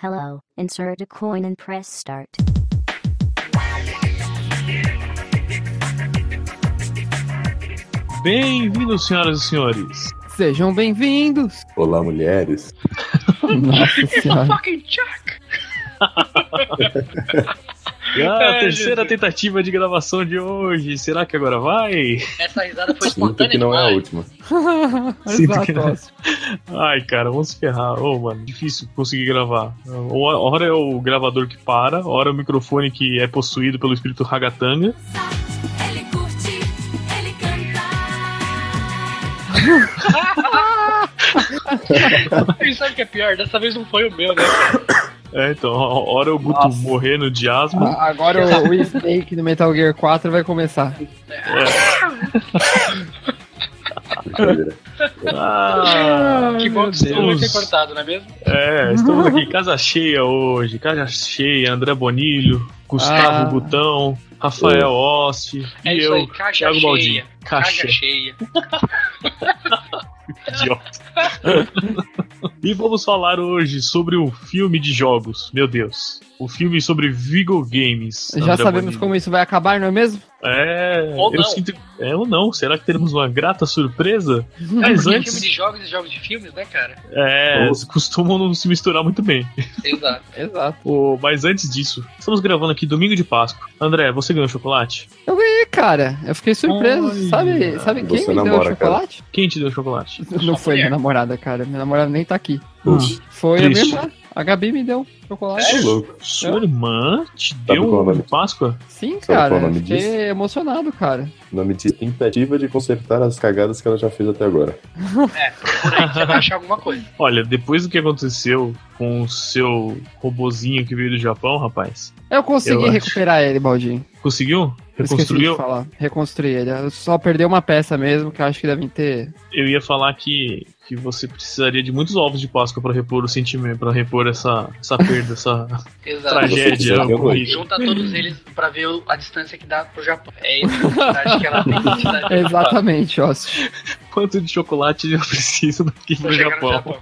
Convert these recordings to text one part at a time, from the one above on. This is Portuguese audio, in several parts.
Hello, insert a coin and press start. Bem-vindos, senhoras e senhores. Sejam bem-vindos. Olá, mulheres. Nossa senhora. Fucking Chuck! E a Ai, terceira Jesus. tentativa de gravação de hoje. Será que agora vai? Essa risada foi Sinto espontânea que não é a demais. última. Sinto que não. Ócio. Ai, cara, vamos se ferrar. Ô, mano, difícil conseguir gravar. Hora é o gravador que para, hora é o microfone que é possuído pelo espírito ragatanga. Ele curte, ele canta. E sabe o que é pior? Dessa vez não foi o meu, né? É, então, hora é o Guto Nossa. morrendo de asma. Ah, Agora o, o Snake do Metal Gear 4 vai começar. Brincadeira. Ah, que bom que vai ter cortado, não é mesmo? É, estamos aqui, casa cheia hoje. Casa cheia, André Bonilho, Gustavo Ah. Gutão, Rafael Oste É e isso eu, aí, caixa Thiago cheia. Baldinho. Caixa, Caixa cheia. idiota. e vamos falar hoje sobre um filme de jogos. Meu Deus. O filme sobre Vigo Games. Já André sabemos como isso vai acabar, não é mesmo? É, Ou eu não. sinto. É ou não? Será que teremos uma grata surpresa? Mas Porque antes. filme de jogos e jogos de filmes, né, cara? É, eles costumam não se misturar muito bem. Exato. Exato. Ô, mas antes disso, estamos gravando aqui domingo de Páscoa. André, você ganhou chocolate? Eu ganhei, cara. Eu fiquei surpreso. Olha, sabe sabe quem me deu namora, cara. chocolate? Quem te deu chocolate? Não foi minha namorada, cara. Minha namorada nem tá aqui. Puxa, Foi a minha Triste. irmã. A Gabi me deu chocolate. tô louco. Sua irmã te Sabe deu é um nome? de Páscoa? Sim, Sabe é cara. Fiquei disso? emocionado, cara. O nome de tentativa de consertar as cagadas que ela já fez até agora. É, você vai achar alguma coisa. Olha, depois do que aconteceu com o seu robozinho que veio do Japão, rapaz, Eu consegui Eu acho. recuperar ele, Baldinho. conseguiu? Reconstruiu? falar. Reconstruí ele. Eu só perdeu uma peça mesmo, que eu acho que devem ter. Eu ia falar que, que você precisaria de muitos ovos de Páscoa pra repor o sentimento, pra repor essa, essa perda, essa tragédia. Junta todos eles pra ver a distância que dá pro Japão. É isso que ela tem Exatamente, Ócio. Quanto de chocolate eu preciso daqui no Japão? Japão.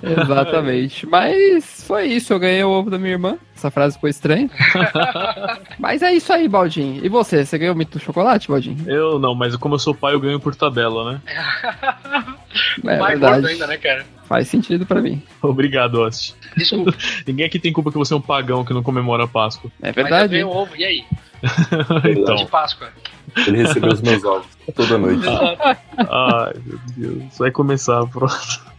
É. Exatamente. Mas foi isso, eu ganhei o ovo da minha irmã. Essa frase ficou estranha. Mas é isso aí, Baldinho. E você? Você ganhou o mito do chocolate, Baldinho? Eu não, mas como eu sou pai, eu ganho por tabela, né? É Mais verdade. ainda, né, cara? Faz sentido pra mim. Obrigado, Osti. Desculpa. Ninguém aqui tem culpa que você é um pagão que não comemora a Páscoa. É Mas eu verdade. ganhei o ovo, e aí? então. De Páscoa. Ele recebeu os meus ovos toda noite. Ai, meu Deus. Vai começar, pronto.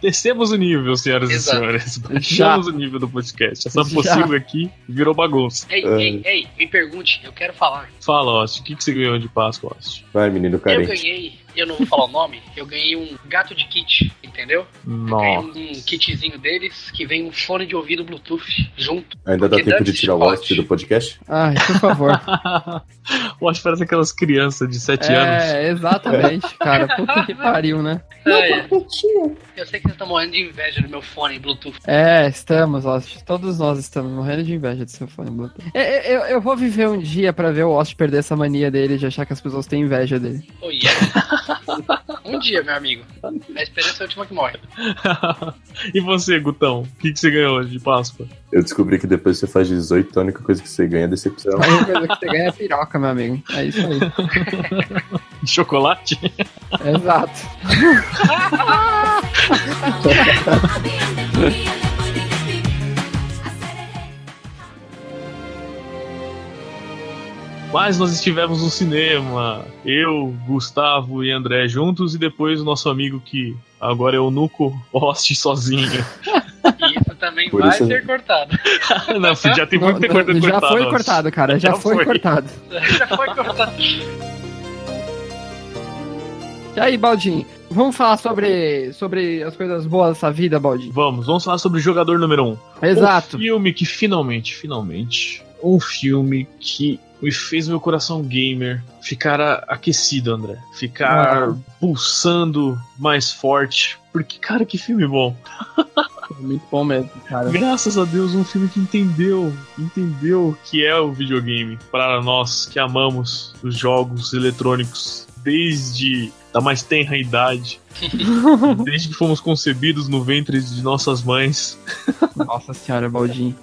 Descemos o nível, senhoras Exato. e senhores. Baixamos o nível do podcast. Essa Já. possível aqui virou bagunça. Ei, É. ei, ei, me pergunte, eu quero falar. Fala, Osti, o que, que você ganhou de Páscoa, Osti? Vai, menino Eu carente. ganhei, eu não vou falar o nome, eu ganhei um gato de kit, entendeu? Eu ganhei Nossa. um kitzinho deles que vem um fone de ouvido Bluetooth junto. Ainda dá tempo de tirar o host do podcast? Ai, por favor. o Osti parece aquelas crianças de 7 anos. é, exatamente, cara. Puta que pariu, né? É, é. Eu sei que vocês estão morrendo de inveja do meu fone Bluetooth. É, estamos, Ost. Todos nós estamos morrendo de inveja do seu fone Bluetooth. Eu, eu, eu vou viver um dia pra ver o Ost perder essa mania dele de achar que as pessoas têm inveja dele. Oh, yeah. um dia, meu amigo. A esperança é a última que morre. e você, Gutão? O que, que você ganhou de Páscoa? Eu descobri que depois que você faz 18, a única coisa que você ganha é decepção. A única coisa que você ganha é piroca, meu amigo. É isso aí. Chocolate? Exato. Mas nós estivemos no cinema. Eu, Gustavo e André juntos, e depois o nosso amigo que agora é o Nuco Oste sozinho. Isso também Por vai isso- ser cortado. Não, já tem muito tempo não, já cortado. foi Oste. cortado, cara. Já, Já foi, foi. cortado. Já foi cortado. E aí, Baldinho? Vamos falar sobre, sobre as coisas boas dessa vida, Baldinho? Vamos, vamos falar sobre o jogador número 1. Um. Exato. Um filme que finalmente, finalmente, um filme que me fez meu coração gamer ficar aquecido, André. Ficar Ah. pulsando mais forte. Porque, cara, que filme bom. Muito bom mesmo, cara. Graças a Deus, um filme que entendeu, entendeu o que é o videogame para nós que amamos os jogos eletrônicos desde da mais tenra idade. Desde que fomos concebidos no ventre de nossas mães. Nossa senhora, Baldinho.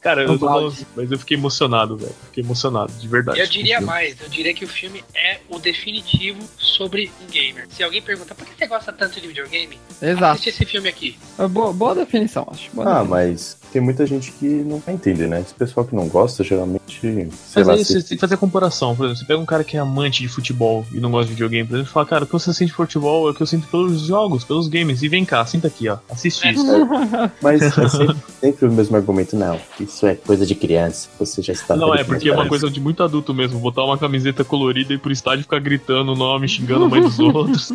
Cara, eu falando, mas eu fiquei emocionado, velho. Fiquei emocionado, de verdade. Eu diria mais, eu diria que o filme é o definitivo sobre um gamer. Se alguém pergunta por que você gosta tanto de videogame, Exato. assiste esse filme aqui. É Boa, boa definição, acho. Boa Ah, definição. mas tem muita gente que não vai entender, né? Esse pessoal que não gosta, geralmente, sei Mas lá, aí se- você tem que fazer a comparação. Por exemplo, você pega um cara que é amante de futebol e não gosta de videogame, por exemplo, e fala, cara, o que você sente de futebol é o que eu sinto pelos jogos, pelos games. E vem cá, senta aqui, ó. Assiste isso. Mas é sempre, sempre o mesmo argumento, não. Isso é coisa de criança. Você já está. Não, é porque é uma coisa de muito adulto mesmo. Botar uma camiseta colorida e ir pro estádio ficar gritando o nome, xingando a mãe dos outros.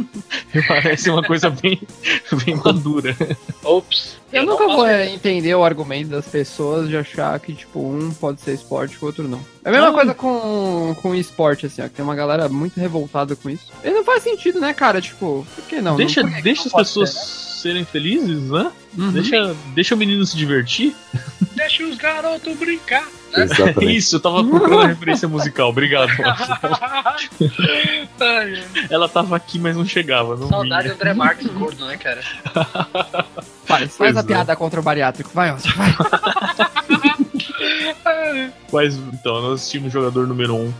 Parece uma coisa bem, bem madura. Ops. Eu não nunca vou entender o argumento das pessoas de achar que, tipo, um pode ser esporte e o outro não. É a mesma Ah. coisa com, com esporte, assim, ó. Que tem uma galera muito revoltada com isso. E não faz sentido, né, cara? Tipo, por que não? deixa não, por que que deixa não as pessoas ser, serem felizes, né? né? Uhum. Deixa, deixa o menino se divertir. Deixa os garotos brincar. Exatamente. Isso, eu tava procurando a referência musical. Obrigado. Ai, Ela tava aqui, mas não chegava. Não Saudade do. André Marques gordo, né, cara? Faz, faz Pois a é. piada contra o bariátrico. Vai, Oscar, vai. Mas então, nós assistimos Jogador Número 1.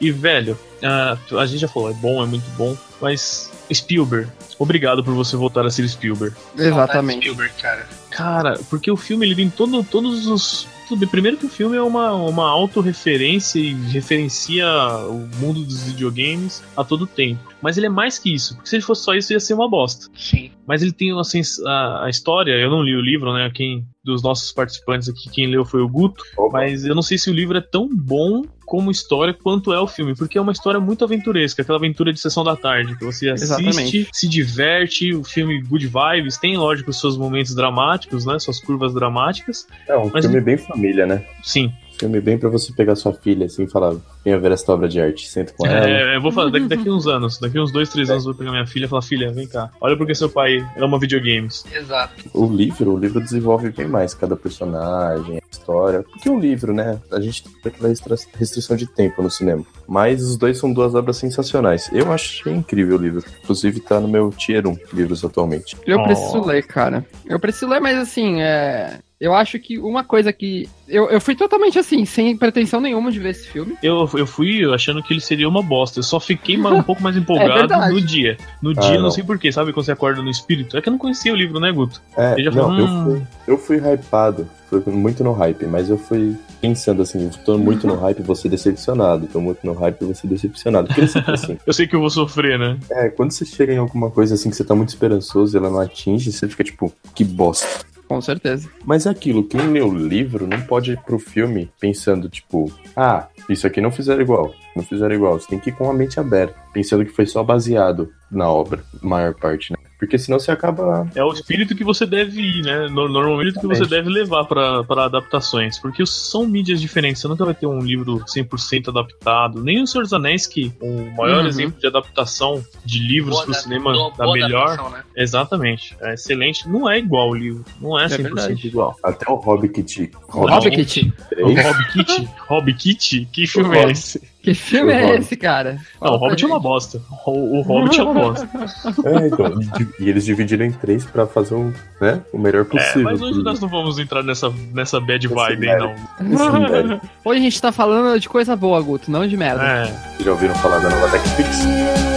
E, velho, ah, a gente já falou, é bom, é muito bom. Mas, Spielberg, obrigado por você voltar a ser Spielberg. Exatamente. Spielberg, cara. Cara, porque o filme ele tem todo, todos os. Tudo bem, Primeiro que o filme é uma, uma autorreferência e referencia o mundo dos videogames a todo tempo. Mas ele é mais que isso, porque se ele fosse só isso ia ser uma bosta. Sim. Mas ele tem assim, a, a história, eu não li o livro, né? Quem dos nossos participantes aqui, quem leu foi o Guto, Opa. mas eu não sei se o livro é tão bom como história quanto é o filme, porque é uma história muito aventuresca, aquela aventura de sessão da tarde, que você assiste, Exatamente. se diverte, o filme good vibes, tem lógico os seus momentos dramáticos, né, suas curvas dramáticas. É um Mas- filme bem família, né? Sim, Filme bem pra você pegar sua filha assim e falar: venha ver esta obra de arte, senta com ela. é, eu vou falar daqui, daqui uns anos, daqui uns dois, três anos eu vou pegar minha filha e falar, filha, vem cá, olha porque seu pai ama videogames. Exato. O livro, o livro desenvolve bem mais cada personagem, a história. Porque o livro, né? A gente tem aquela restrição de tempo no cinema. Mas os dois são duas obras sensacionais. Eu achei incrível o livro. Inclusive tá no meu tier 1 livros atualmente. Eu Oh. preciso ler, cara. Eu preciso ler, mas assim, é. Eu acho que uma coisa que. Eu, eu fui totalmente assim, sem pretensão nenhuma de ver esse filme. Eu, eu fui achando que ele seria uma bosta. Eu só fiquei um pouco mais empolgado verdade. no dia. No Ah, dia, não não. sei porquê, sabe? Quando você acorda no espírito. É que eu não conhecia o livro, né, Guto? É, já não, falou, eu, "Hum." fui, eu fui hypado. Fui muito no hype, mas eu fui pensando assim, tô muito no hype, vou ser decepcionado. Tô muito no hype, vou ser decepcionado. Porque sempre assim, Eu sei que eu vou sofrer, né? é, quando você chega em alguma coisa assim que você tá muito esperançoso e ela não atinge, você fica tipo, que bosta. Com certeza. Mas é aquilo, quem lê o livro não pode ir pro filme pensando, tipo, ah, isso aqui não fizeram igual, não fizeram igual. Você tem que ir com a mente aberta, pensando que foi só baseado na obra, maior parte, né? Porque senão você acaba. É o espírito que você deve ir, né? No- Normalmente que você deve levar pra pra adaptações. Porque são mídias diferentes. Você nunca vai ter um livro 100% adaptado. Nem o Senhor dos Anéis, que o maior Uhum. exemplo de adaptação de livros Boa pro adap- cinema boa- da boa melhor. adaptação, né? Exatamente. É excelente. Não é igual o livro. Não é 100% verdade. igual. Até o Hobbit. Hobbit. O Hobbit? Hobbit? Que filme é esse? Que filme O é Hobbit. esse, cara? Não, o Hobbit é uma bosta. O, o Hobbit é uma bosta. É, então. E eles dividiram em três pra fazer um, né, o melhor É, possível. mas hoje pro- nós não vamos entrar nessa, nessa bad Esse vibe, hein, não. Hoje a gente tá falando de coisa boa, Guto, não de merda. É. Vocês já ouviram falar da nova TechPix?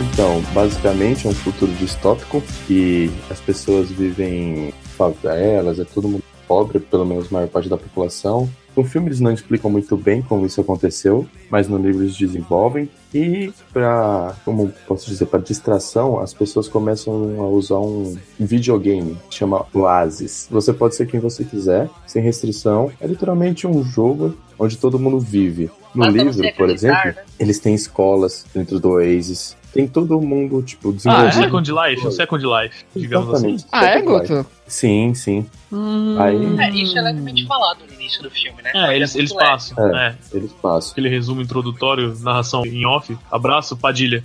Então, basicamente é um futuro distópico e as pessoas vivem em favelas, é todo mundo pobre, pelo menos a maior parte da população. No filme eles não explicam muito bem como isso aconteceu, mas no livro eles desenvolvem. E para, como posso dizer, para distração, as pessoas começam a usar um videogame que chama Oasis. Você pode ser quem você quiser, sem restrição. É literalmente um jogo onde todo mundo vive. No livro, por exemplo, né? eles têm escolas dentro do Oasis. Tem todo mundo, tipo, Ah, é desenvolvido. Second Life, o Second Life, digamos assim. Exatamente. Ah, é. Guto? Sim, sim. Hum, Aí- É, isso é levemente falado no início do filme, né? É, Mas eles, eles passam. É. É. Eles passam. Aquele resumo introdutório, narração em off. Abraço, Padilha.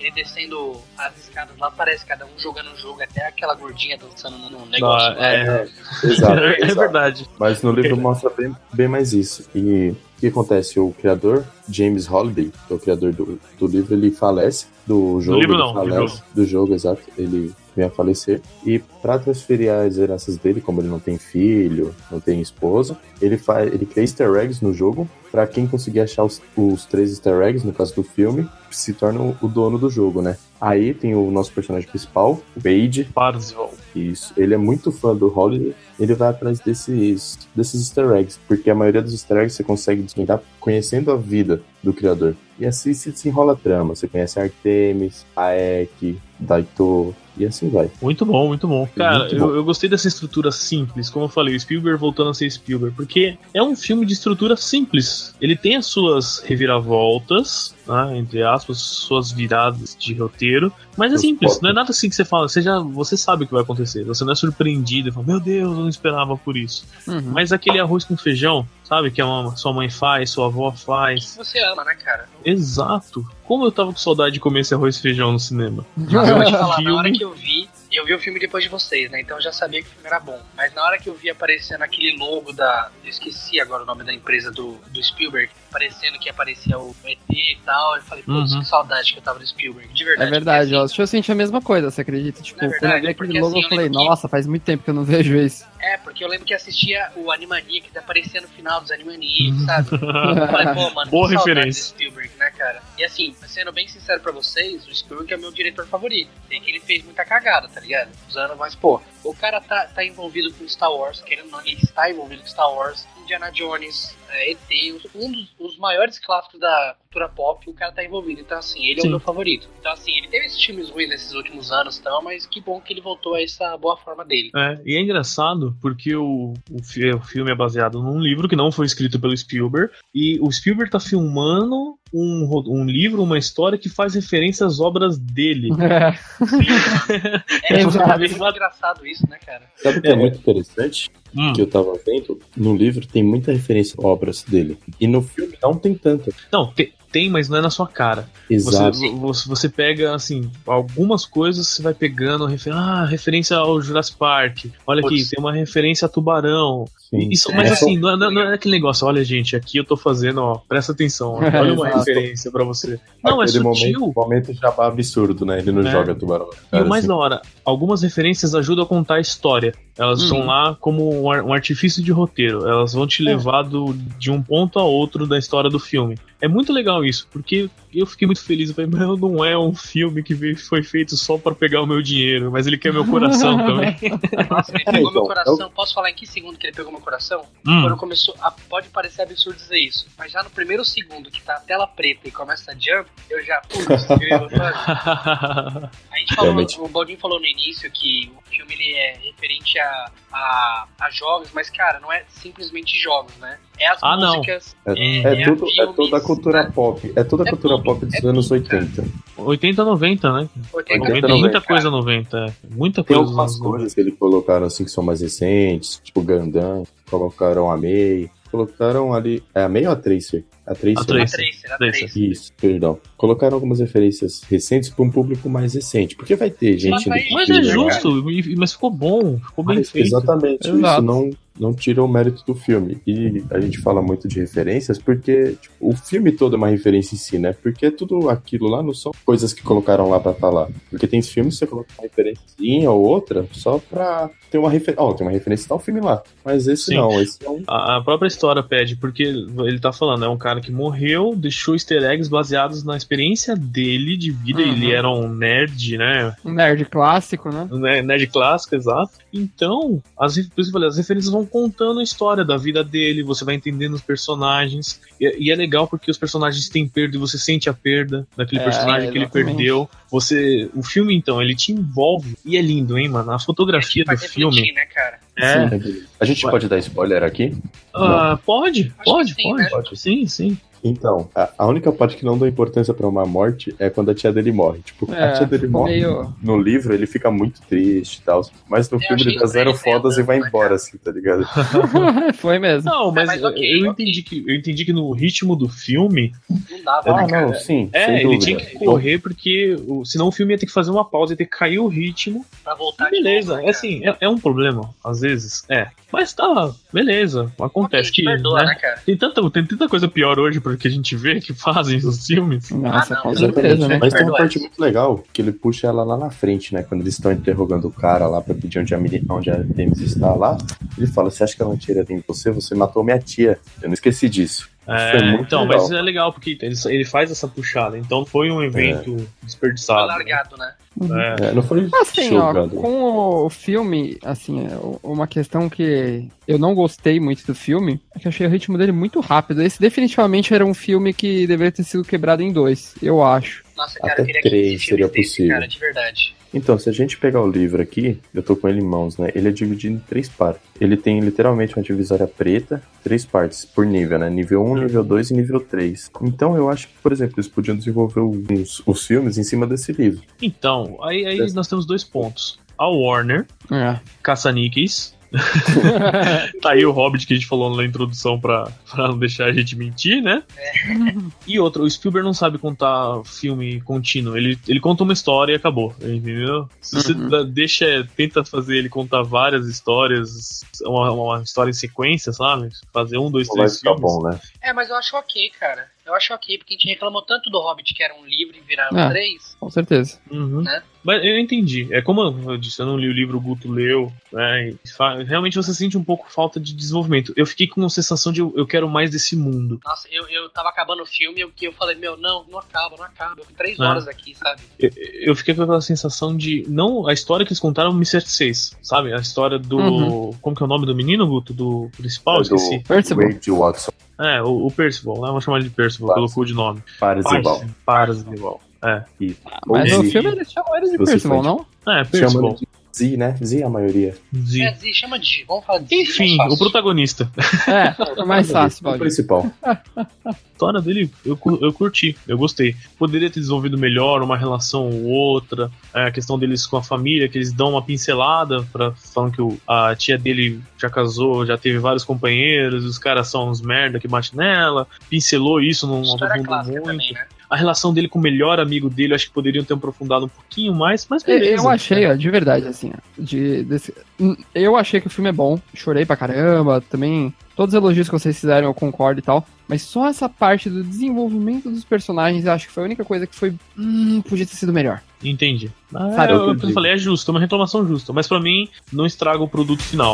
Ele descendo as escadas lá, parece cada um jogando um jogo, até aquela gordinha dançando no negócio. Ah, é. Exato, É exato. verdade. Mas no livro mostra bem, bem mais isso. E o que acontece? O criador, James Holiday, que é o criador do, do livro, ele falece do jogo. livro ele não, do falece, jogo. do jogo, exato. Ele vem a falecer. E para transferir as heranças dele, como ele não tem filho, não tem esposa, ele, faz, ele cria easter eggs no jogo. Pra quem conseguir achar os, os três easter eggs, no caso do filme, se torna o, dono do jogo, né? Aí tem o nosso personagem principal, o Wade, Parzival. isso. Ele é muito fã do Holiday. Ele vai atrás desses, desses easter eggs. Porque a maioria dos easter eggs você consegue desvendar conhecendo a vida do criador. E assim se desenrola a trama. Você conhece a Artemis, a Ek, Daito. E assim vai. Muito bom, muito bom. Cara, Muito eu, bom. eu gostei dessa estrutura simples, como eu falei, o Spielberg voltando a ser Spielberg, porque é um filme de estrutura simples. Ele tem as suas reviravoltas, né, entre aspas, suas viradas de roteiro, mas é simples, não é nada assim que você fala, você já você sabe o que vai acontecer, você não é surpreendido e fala, meu Deus, eu não esperava por isso. uhum. Mas aquele arroz com feijão, sabe, que a mama- sua mãe faz, sua avó faz. Você ama, né, cara? Exato. Como eu tava com saudade de comer esse arroz e feijão no cinema. Eu vou te falar, na hora que eu vi, eu vi o filme depois de vocês, né? Então eu já sabia que o filme era bom. Mas na hora que eu vi aparecendo aquele logo da. Eu esqueci agora o nome da empresa do, do Spielberg, aparecendo que aparecia o ET e tal, eu falei, putz, Uhum. que saudade que eu tava do Spielberg. De verdade. É verdade, porque, ó. assim, Eu senti a mesma coisa, você acredita? Tipo, é quando eu vi verdade, aquele porque logo, assim, eu falei, lembro que- nossa, faz muito tempo que eu não vejo isso. É, porque eu lembro que assistia o Animaniacs, que aparecia no final dos Animaniacs, sabe? Eu falei, pô, mano, Boa que saudade referência. do Spielberg, né, cara? E assim, sendo bem sincero pra vocês, o Spielberg é meu diretor favorito. Tem que ele fez muita cagada, tá ligado? Usando, mas, pô, o cara tá, tá envolvido com Star Wars, querendo ou não, ele está envolvido com Star Wars, Indiana Jones, é, ET, um dos os maiores clássicos da cultura pop, o cara tá envolvido. Então, assim, ele é Sim. o meu favorito. Então, assim, ele teve esses filmes ruins nesses últimos anos, então, mas que bom que ele voltou a essa boa forma dele. É, e é engraçado porque o, o, o filme é baseado num livro que não foi escrito pelo Spielberg, e o Spielberg tá filmando um, um livro, uma história que faz referência às obras dele. É, Exato. é muito engraçado isso, né, cara? Sabe o que é, muito interessante? Hum. Que eu tava vendo? No livro tem muita referência a obras dele. E no filme não tem tanta. Não, te- tem, mas não é na sua cara. Exato. você, você pega, assim, algumas coisas você vai pegando, refer- ah, referência ao Jurassic Park. Olha aqui, tem uma referência a Tubarão. Sim. Isso, É, mas só- assim, não é, não é- é aquele negócio, olha gente, aqui eu tô fazendo, ó, presta atenção, ó, olha uma referência pra você. Não, é Aquele sutil. momento, momento jabá absurdo, né? Ele não É. joga tubarão. E Cara, o mais assim, da hora, algumas referências ajudam a contar a história. Elas Uhum. estão lá como um, ar- um artifício de roteiro. Elas vão te levar do, de um ponto a outro da história do filme. É muito legal isso, porque eu fiquei muito feliz. Eu falei, meu, não é um filme que foi feito só pra pegar o meu dinheiro, mas ele quer meu coração também. Nossa, ele pegou então, meu coração. Posso falar em que segundo que ele pegou meu coração? Hum, Quando começou. a- pode parecer absurdo dizer isso, mas já no primeiro segundo que tá a tela preta e começa a jump, eu já. Putz, grilo. A gente falou, Realmente. o Baldinho falou no início que o filme ele é referente a, a, a jogos, mas cara, não é simplesmente jogos, né? É as Ah, não. músicas, É, é, é é tudo, é filmes, toda a cultura né? pop. É toda a É cultura tudo, pop dos é anos tudo, cara. 80. 80, 90, né? 80, 90, 90, muita cara. coisa 90. é. Muita Tem coisa. algumas nos anos coisas que eles colocaram assim que são mais recentes, tipo Gundam, colocaram a Mei, colocaram ali. É a Mei ou a Tracer? A Tracer. A Tracer. Tracer, a Tracer. Tracer. Isso, perdão. Colocaram algumas referências recentes para um público mais recente. Porque vai ter gente Mas do Mas filme, é né? justo, mas ficou bom, ficou bem Mas, feito. Exatamente, Exato. isso não, não tira o mérito do filme. E a gente fala muito de referências porque tipo, o filme todo é uma referência em si, né? Porque tudo aquilo lá não são coisas que colocaram lá pra falar. Porque tem filmes que você coloca uma referência ou outra só pra ter uma referência. Ó, tem uma referência tal filme lá. Mas esse Sim. não, esse é um. A, própria história pede, porque ele tá falando, é um cara que morreu, deixou easter eggs baseados na experiência dele de vida. Uhum. Ele era um nerd, né? Um nerd clássico, né? Um ne- nerd clássico, exato. Então, as, por isso que eu falei, as referências vão contando a história da vida dele, você vai entendendo os personagens. E, e é legal porque os personagens têm perda e você sente a perda daquele É, personagem que ele perdeu. Você, o filme, então, ele te envolve. E é lindo, hein, mano? A fotografia Vai do refletir, filme. né, cara? É. A gente pode dar spoiler aqui? Ah, pode, pode, que sim, pode. né? Pode. Sim, sim. Então, a, a única parte que não dá importância pra uma morte é quando a tia dele morre. Tipo, a tia dele morre. meio- No livro ele fica muito triste e tal. Mas no Eu filme ele dá zero fodas e vai lento, embora, né, assim, tá ligado? Foi mesmo. Não, mas, mas ok, eu, ok. entendi que, eu entendi que no ritmo do filme, Não dava, Ah, né, cara? não, sim. é, sem ele dúvida. tinha que correr porque o- senão o filme ia ter que fazer uma pausa, ia ter que cair o ritmo. Pra voltar beleza, novo, né, é assim, é, é um problema, às vezes, é. Mas tá, beleza, acontece Ok, que. perdoa, né, né, cara? Tem tanta, tem tanta coisa pior hoje porque a gente vê que fazem os filmes. Nossa, Ah, não, com certeza, né? Mas tem uma parte muito legal, que ele puxa ela lá na frente, né? Quando eles estão interrogando o cara lá pra pedir onde a, onde a Demis está lá, ele fala, você acha que ela não tira em você? Você matou minha tia. Eu não esqueci disso. É, é então, legal. mas é legal porque ele, ele faz essa puxada. Então foi um evento Foi desperdiçado. né? largado, né? É. É, não foi Assim, ó, com o filme, assim, é, uma questão que eu não gostei muito do filme é que eu achei o ritmo dele muito rápido. Esse definitivamente era um filme que deveria ter sido quebrado em dois, eu acho. Nossa, cara, Até eu queria três 15 seria desse, possível. cara, de verdade. Então, se a gente pegar o livro aqui, eu tô com ele em mãos, né? Ele é dividido em três partes. Ele tem literalmente uma divisória preta, três partes por nível, né? Nível 1, nível 2 e nível 3. Então, eu acho que, por exemplo, eles podiam desenvolver os, os filmes em cima desse livro. Então, aí, aí nós temos dois pontos. A Warner, É. caça-níqueis. tá aí o Hobbit que a gente falou na introdução pra, pra não deixar a gente mentir, né? E outra, o Spielberg não sabe contar filme contínuo. Ele, ele conta uma história e acabou, entendeu? Se você Uhum. deixa, tenta fazer ele contar várias histórias, uma, uma história em sequência, sabe? Fazer um, dois, três ficar filmes. bom, né? É, mas eu acho ok, cara. Eu acho ok, porque a gente reclamou tanto do Hobbit, que era um livro e viraram É. três. Com certeza. Uhum. Né? Mas eu entendi. É como eu disse, eu não li o livro, o Guto leu. Né? Realmente você sente um pouco falta de desenvolvimento. Eu fiquei com uma sensação de eu, quero mais desse mundo. Nossa, eu, eu tava acabando o filme e eu, eu falei, meu, não, não acaba, não acaba. Eu fico três É. horas aqui, sabe? Eu, eu fiquei com aquela sensação de. Não, a história que eles contaram me satisfez. Sabe? A história do. Uhum. Como que é o nome do menino, Guto? Do principal? É Esqueci. Percival. Wade Watson. É, o, o Percival, né? Vamos chamar ele de Percival, pelo Parzival. cu de nome. Parzival. Parzival. É. E- Mas Ou no Z. filme eles chamam ele de Você Percival, não? É, Chama Percival. ele de Z, né? Z a maioria. Z. É, Zi, chama de G, vamos falar de Zi, Enfim, mais o protagonista. É, é mais fácil, O principal. A história dele eu, eu curti, eu gostei. Poderia ter desenvolvido melhor uma relação ou outra, é, a questão deles com a família, que eles dão uma pincelada, pra, falando que o- a tia dele já casou, já teve vários companheiros, os caras são uns merda que bate nela. Pincelou isso, clássica muito. também, né? A relação dele com o melhor amigo dele, eu acho que poderiam ter aprofundado um pouquinho mais, mas Eu- beleza. Eu achei, ó, de verdade, assim, de, desse- hum, eu achei que o filme é bom, chorei pra caramba, também, todos os elogios que vocês fizeram eu concordo e tal, mas só essa parte do desenvolvimento dos personagens, eu acho que foi a única coisa que foi, hum, podia ter sido melhor. Entendi. Ah, Sabe, eu, eu eu falei, é justo, é uma reclamação justa, mas pra mim não estraga o produto final.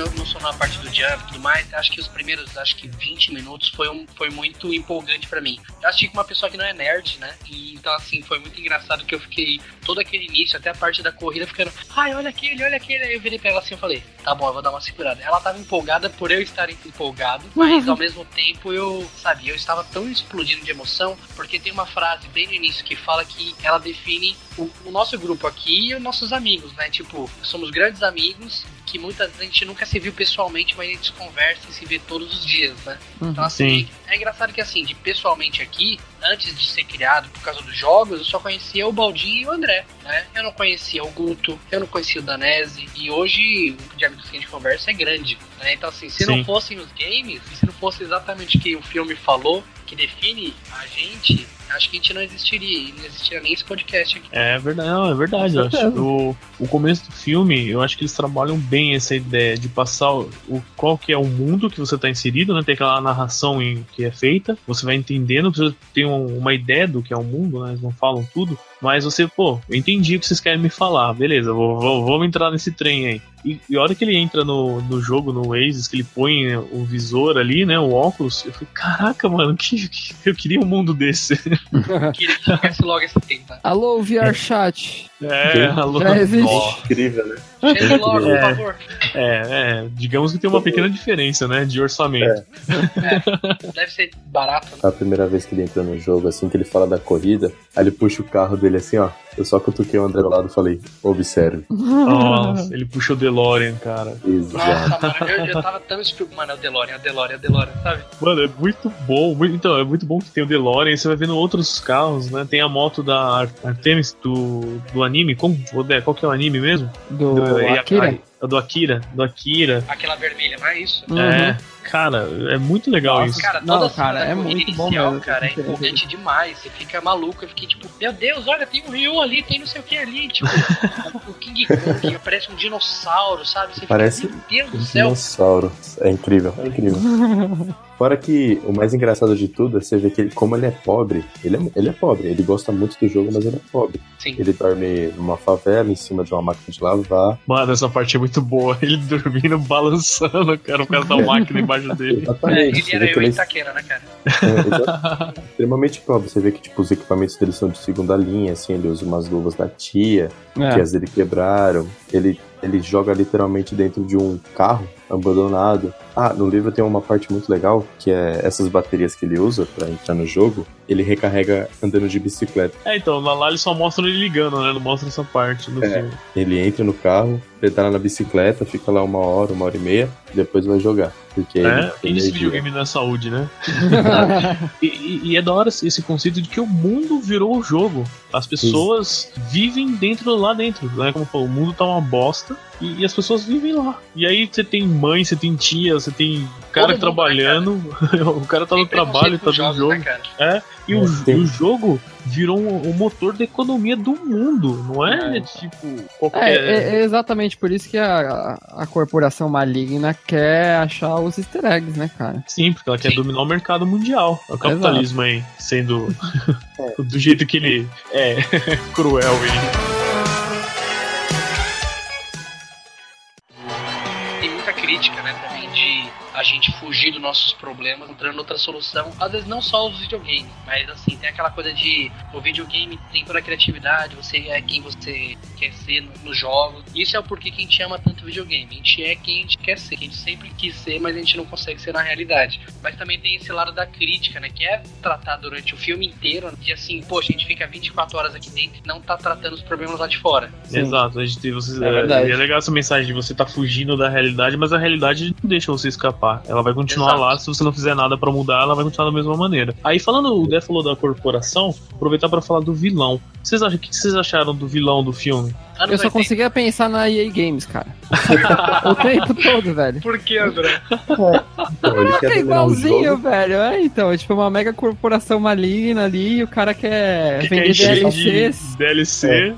Eu não sou na parte do jump e tudo mais, acho que os primeiros, acho que 20 minutos foi, um, foi muito empolgante pra mim. Eu assisti com uma pessoa que não é nerd, né? E, então, assim, foi muito engraçado que eu fiquei todo aquele início, até a parte da corrida, ficando, ai, olha aquele, olha aquele. Aí eu virei pra ela assim e falei, tá bom, eu vou dar uma segurada. Ela tava empolgada por eu estar empolgado, mas ao mesmo tempo eu, sabe, eu estava tão explodindo de emoção, porque tem uma frase bem no início que fala que ela define o, o nosso grupo aqui e os nossos amigos, né? Tipo, somos grandes amigos que muitas vezes a gente nunca se viu pessoalmente, mas a gente conversa e se vê todos os dias, né? Então, assim, Sim. é engraçado que, assim, de pessoalmente aqui, antes de ser criado por causa dos jogos, eu só conhecia o Baldinho e o André, né? Eu não conhecia o Guto, eu não conhecia o Danese, e hoje o de amigos que a gente conversa é grande, né? Então, assim, se Sim. não fossem os games, e se não fosse exatamente o que o filme falou, que define a gente, acho que a gente não existiria, e não existiria nem esse podcast aqui. É verdade, não, é verdade. Eu acho o, o começo do filme, eu acho que eles trabalham bem essa ideia de passar o, o- qual que é o mundo que você está inserido, né? Tem aquela narração em, que é feita, você vai entendendo, você tem um- uma ideia do que é o mundo, né? Eles não falam tudo, mas você, pô, eu entendi o que vocês querem me falar, beleza, vou, vou- vamos entrar nesse trem aí. E, e a hora que ele entra no, no jogo, no Oasis, que ele põe né, o visor ali, né? O óculos, eu falei, caraca, mano, que, que- eu queria um mundo desse. Eu queria que tivesse logo esse tempo, tá? Alô, VR Chat. É, alô. Já existe. Ó, Incrível, né? Chega logo, por É. favor. É, é, digamos que tem uma pequena diferença, né, de orçamento. Deve ser barato, né? A primeira vez que ele entra no jogo, assim, que ele fala da corrida, aí ele puxa o carro dele assim, ó. Eu só cutuquei o André do lado e falei, observe. Nossa, ele puxou o DeLorean, cara. Exato. Nossa, mano, eu já tava tão estúpido. Mano, é o DeLorean, é o DeLorean, é o DeLorean, sabe? Mano, é muito bom. muito- então, é muito bom que tem o DeLorean. Você vai vendo outros carros, né? Tem a moto da Ar- Artemis do, do anime. Como, qual que é o anime mesmo? Do do, é, Akira. a- do Akira. Do Akira. Aquela vermelha, não é isso? Uhum. É, cara, é muito legal isso. Cara, Não, toda a cara, é muito bom inicial, mesmo, cara, é empolgante demais. Você fica maluco, eu fiquei tipo, meu Deus, olha, tem um Ryu ali, tem não sei o que ali, tipo, o King Kong, aparece um dinossauro, sabe? Você Parece fica, meu Deus Um do céu. dinossauro. É incrível, é incrível. Fora que o mais engraçado de tudo é você ver que ele, como ele é pobre, ele é, ele é pobre, ele gosta muito do jogo, mas ele é pobre. Sim. Ele dorme numa favela, em cima de uma máquina de lavar. Mano, essa parte é muito boa. Ele dormindo, balançando, cara, por causa da máquina embaixo dele. É, Exatamente. ele você era eu ele é Itaquera, né, cara? É, extremamente pobre. Você vê que tipo, os equipamentos dele são de segunda linha, assim, ele usa umas luvas da tia, que É. as dele quebraram. Ele, ele joga literalmente dentro de um carro abandonado. Ah, no livro tem uma parte muito legal, que é essas baterias que ele usa pra entrar no jogo, ele recarrega andando de bicicleta. É, então, lá, lá eles só mostram ele ligando, né? Não mostra essa parte no É. filme. Ele entra no carro, pedala na bicicleta, fica lá uma hora, uma hora e meia, depois vai jogar. Porque É, energia. videogame é saúde, né? e, e- e é da hora esse conceito de que o mundo virou o jogo. As pessoas vivem dentro lá dentro, né? Como falou, o mundo tá uma bosta e, e as pessoas vivem lá. E aí você tem mãe, você tem tia, você tem cara Todo mundo, trabalhando, o cara tá no Tem preconceito trabalho, tá no jogos, jogo. Né, cara? É, e o, É, tem- e o jogo virou um- o motor da economia do mundo, não é, É. tipo É, qualquer. é- é exatamente por isso que a, a corporação maligna quer achar os easter eggs, né, cara? Sim, porque ela quer Sim. dominar o mercado mundial. É o capitalismo aí, sendo do jeito que ele é cruel e. a gente fugir dos nossos problemas, encontrando outra solução. Às vezes não só os videogames, mas assim, tem aquela coisa de o videogame tem toda a criatividade, você é quem você quer ser no- nos jogos. Isso é o porquê que a gente ama tanto videogame. A gente é quem a gente quer ser, que a gente sempre quis ser, mas a gente não consegue ser na realidade. Mas também tem esse lado da crítica, né, que é tratar durante o filme inteiro de assim, poxa, a gente fica 24 horas aqui dentro e não tá tratando os problemas lá de fora. Sim. Exato, a gente tem, você, É é, verdade. é legal essa mensagem de você tá fugindo da realidade, mas a realidade não deixa você escapar. Ela vai continuar Exato. lá, se você não fizer nada pra mudar, ela vai continuar da mesma maneira. Aí falando, o Dé falou da corporação, aproveitar pra falar do vilão. Vocês acham, o que vocês acharam do vilão do filme? Anos Eu só 80. conseguia pensar na EA Games, cara. o tempo todo, velho. Por que, André? Ele É o igualzinho, velho. É, então, é tipo uma mega corporação maligna ali e o cara quer Que que é vender DLCs. DLC?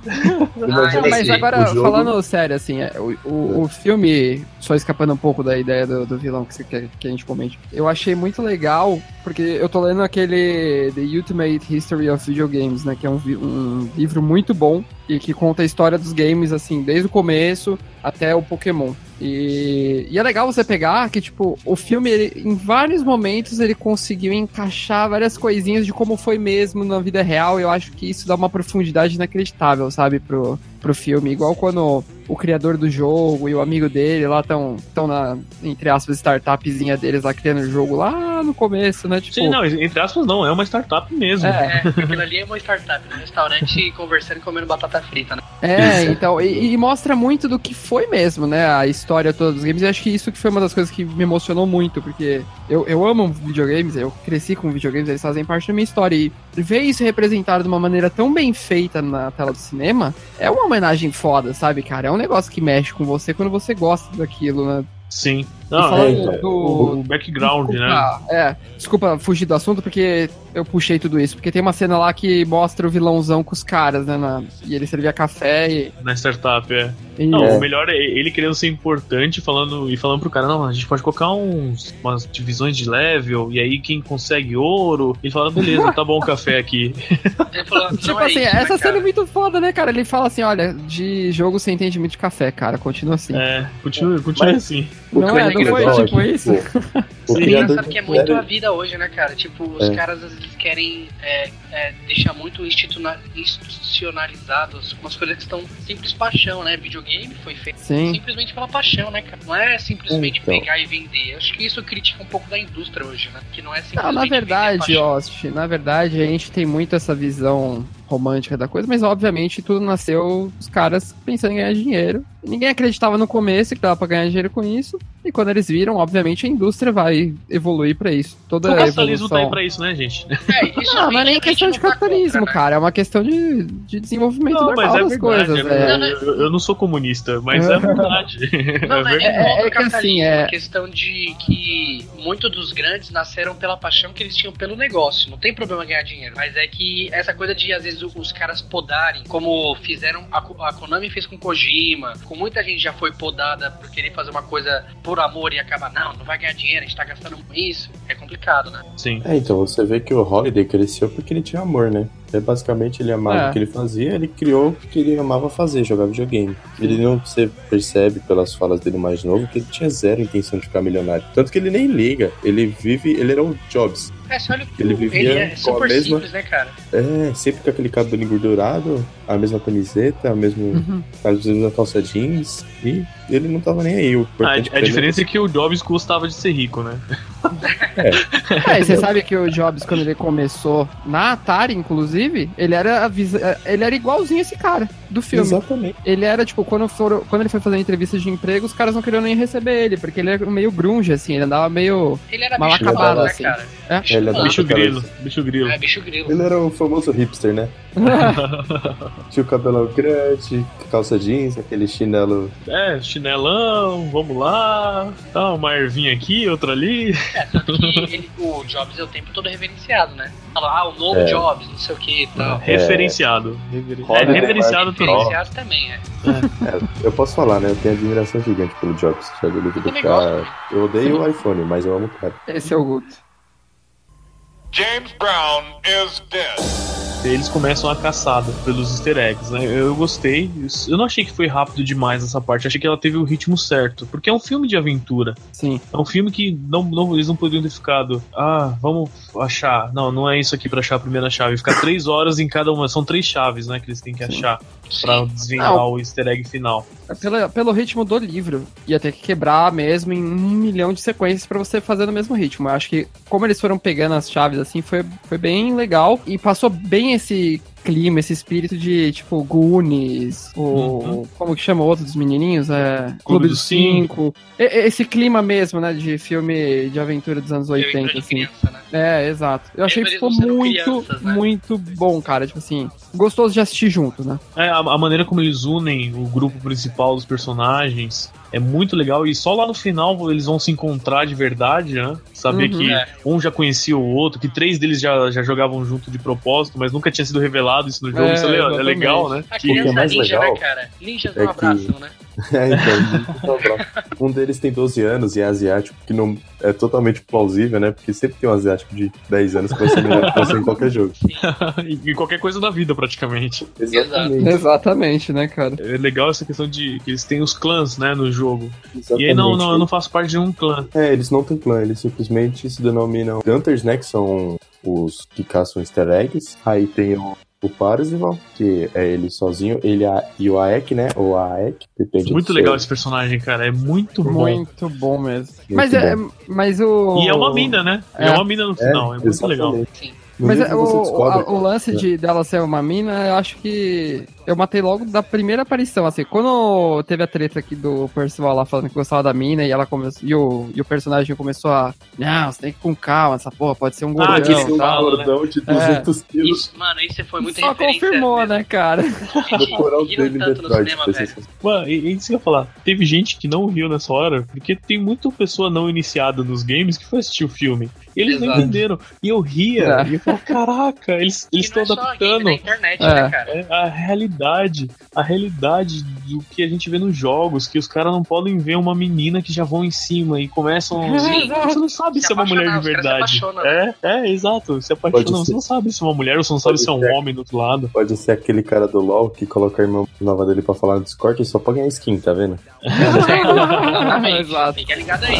Imagina Ah, mas assim, agora, jogo- falando sério, assim, é, o, o, o filme, só escapando um pouco da ideia do, do vilão que você quer que a gente comente, eu achei muito legal, porque eu tô lendo aquele The Ultimate History of Video Games, né, que é um, um livro muito bom e que conta a história dos games, assim, desde o começo até o Pokémon. E, e é legal você pegar que, tipo, o filme, ele, em vários momentos, ele conseguiu encaixar várias coisinhas de como foi mesmo na vida real. E eu acho que isso dá uma profundidade inacreditável, sabe, pro, pro filme. Igual quando o criador do jogo e o amigo dele lá estão tão na, entre aspas, startupzinha deles lá criando o jogo lá no começo, né? Tipo, Sim, não, entre aspas não, é uma startup mesmo. É. É, aquilo ali é uma startup, um restaurante conversando e comendo batata frita, né? É, então, e, e mostra muito do que foi mesmo, né? A história toda dos games. E acho que isso que foi uma das coisas que me emocionou muito, porque eu, eu amo videogames, eu cresci com videogames, eles fazem parte da minha história. E ver isso representado de uma maneira tão bem feita na tela do cinema é uma homenagem foda, sabe, cara? É um negócio que mexe com você quando você gosta daquilo, né? Sim. Não, falando é, então, do, o background, né? Desculpa, É, desculpa fugir do assunto porque eu puxei tudo isso. Porque tem uma cena lá que mostra o vilãozão com os caras, né? na- e ele servia café e. Na startup, é. e- Não, É. o melhor é ele querendo ser importante falando, e falando pro cara, não, a gente pode colocar uns, umas divisões de level, e aí quem consegue ouro, ele fala, beleza, tá bom o café aqui. Não Tipo é assim, isso, essa né, cena é muito foda, né, cara? Ele fala assim: olha, de jogo sem entendimento de café, cara. Continua assim. É, continua, continua Mas- assim. O Não é, não foi tipo que, isso? O Sim, criador Engraçado de que é muito a vida hoje, né, cara? Tipo, os É. caras às vezes querem é, é, deixar muito institucionalizados umas coisas que estão simples paixão, né? Videogame foi feito Sim. simplesmente pela paixão, né, cara? Não é simplesmente Então. pegar e vender. Acho que isso critica um pouco da indústria hoje, né? Que não é simplesmente Não, na verdade. Ost, na verdade, a gente tem muito essa visão romântica da coisa, mas obviamente tudo nasceu os caras pensando em ganhar dinheiro. Ninguém acreditava no começo que dava pra ganhar dinheiro com isso, e quando eles viram, obviamente a indústria vai evoluir pra isso. Toda O capitalismo tá aí pra isso, né, gente? É, isso Não, não é nem questão de capitalismo, contra, né? cara. É uma questão de, de desenvolvimento Não, mas normal é das verdade. coisas. é é. Eu, eu não sou comunista, mas É. é verdade. Não, é é, verdade. É- é é, que assim, é- é questão de que muitos dos grandes nasceram pela paixão que eles tinham pelo negócio. Não tem problema ganhar dinheiro, mas é que essa coisa de às vezes os caras podarem, como fizeram a, a Konami fez com Kojima, com muita gente já foi podada por querer fazer uma coisa por amor e acabar não, não vai ganhar dinheiro, a gente tá gastando com isso. É complicado, né? Sim. É, então você vê que o Holiday cresceu porque ele tinha amor, né? É, basicamente ele amava É. o que ele fazia, ele criou o que ele amava fazer, jogar videogame. Ele não você percebe pelas falas dele mais novo que ele tinha zero intenção de ficar milionário. Tanto que ele nem liga, ele vive, ele era o Jobs. É, que Ele o- vivia ele é com a super mesma- simples, né, cara? É, sempre com aquele cabelo engordurado, a mesma camiseta, a mesma, Uhum. a mesma calça jeans, e ele não tava nem aí. O A, importante a diferença é que o Jobs gostava de ser rico, né? É, e você sabe que o Jobs, quando ele começou na Atari, inclusive, ele era, ele era igualzinho esse cara do filme. Exatamente. Ele era, tipo, quando, foram, quando ele foi fazer entrevista de emprego, os caras não queriam nem receber ele, porque ele era meio grunge, assim, ele andava meio. Ele era Mal acabado, né, assim. cara? É. Bicho Ele é Bicho grilo. Bicho grilo. É, bicho grilo. Ele era o famoso hipster, né? Tinha o cabelão grande, calça jeans, aquele chinelo. É, chinelão, vamos lá. Tá, uma ervinha aqui, outra ali. É, tanto que ele- o Jobs é o tempo todo reverenciado, né? Fala, ah, o novo É. Jobs, não sei o que e tal. Referenciado. É, de reverenciado também. Reverenciado também, é. É, eu posso falar, né? Eu tenho admiração gigante pelo Jobs. Também cara. Eu odeio o iPhone, mas eu amo o cara. Esse é o Guto. James Brown is dead. Eles começam a caçada pelos easter eggs, né? Eu gostei. Eu não achei que foi rápido demais essa parte. Achei que ela teve o ritmo certo. Porque é um filme de aventura. Sim. É um filme que não, não- eles não poderiam ter ficado. Ah, vamos achar. Não, não é isso aqui pra achar a primeira chave. Ficar três horas em cada uma. São três chaves, né? Que eles têm que achar pra desvendar Não. o easter egg final. É Pela, pelo ritmo do livro, ia ter que quebrar mesmo em um milhão de sequências pra você fazer no mesmo ritmo. Eu acho que, como eles foram pegando as chaves assim, foi, foi bem legal e passou bem esse clima, esse espírito de tipo Goonies, o. Uhum. Como que chama o outro dos menininhos? É. Clube, dos dos Cinco. E- Esse clima mesmo, né? De filme de aventura dos anos 80, Aventura de assim. criança, né? É, exato. Eu achei que ficou muito, crianças, né? muito bom, cara. Tipo assim, gostoso de assistir junto, né? É, a, a maneira como eles unem o grupo principal dos personagens é muito legal. E só lá no final eles vão se encontrar de verdade, né? Saber Uhum. que É. um já conhecia o outro, que três deles já, já jogavam junto de propósito, mas nunca tinha sido revelado isso no jogo. É, isso é, é legal, né? A que é criança mais ninja, legal né, cara? Ninjas é não que- abraçam, né? É, então, um deles tem 12 anos e é asiático, que não é totalmente plausível, né? Porque sempre tem um asiático de 10 anos que vai ser melhor que você em qualquer jogo. em em qualquer coisa da vida, praticamente. Exatamente. Exatamente, né, cara? É legal essa questão de que eles têm os clãs, né, no jogo. exatamente. E aí não, não, eu não faço parte de um clã. É, eles não têm clã, eles simplesmente se denominam Gunters, né? Que são os que caçam easter eggs. Aí tem o, o Parzival, que é ele sozinho, ele a- e o Aek, né? Ou a Aek, depende Muito do legal seu- esse personagem, cara. É muito bom. Muito bom mesmo. Muito mas, é, bom. mas o. E é uma mina, né? É, É. uma mina no final. É, muito legal. Sim. No Mas é, o, descobre, a- o lance né? de dela ser uma mina, eu acho que eu matei logo da primeira aparição, assim, quando teve a treta aqui do Percival lá falando que gostava da mina e ela começou e o, e o personagem começou a, não, você tem que ir com calma, essa porra pode ser um Ah, gordão, que Esse é um né? gordão de 200 quilos Isso, mano, isso foi muito Só confirmou, mesmo. né, cara? A no coral dele em tanto no cinema, velho. Mano, e, e isso que eu ia falar, teve gente que não riu nessa hora, porque tem muita pessoa não iniciada nos games que foi assistir o filme. E eles não Exato. entenderam. E eu ria, É. e eu falava, caraca, eles eles não estão é só game adaptando na internet, É. né, cara? é, a realidade, a realidade do que a gente vê nos jogos, que os caras não podem ver uma menina que já vão em cima e começam. Sim. Você não sabe Se se é uma mulher de verdade. apaixonam, É, é, exato. Se apaixona, Pode você ser. não sabe se é uma mulher ou você não sabe Pode se é um ser. homem do outro lado. Pode ser aquele cara do LoL que coloca a irmã nova dele pra falar no Discord só pra ganhar skin, tá vendo? Exato. Fica ligado aí.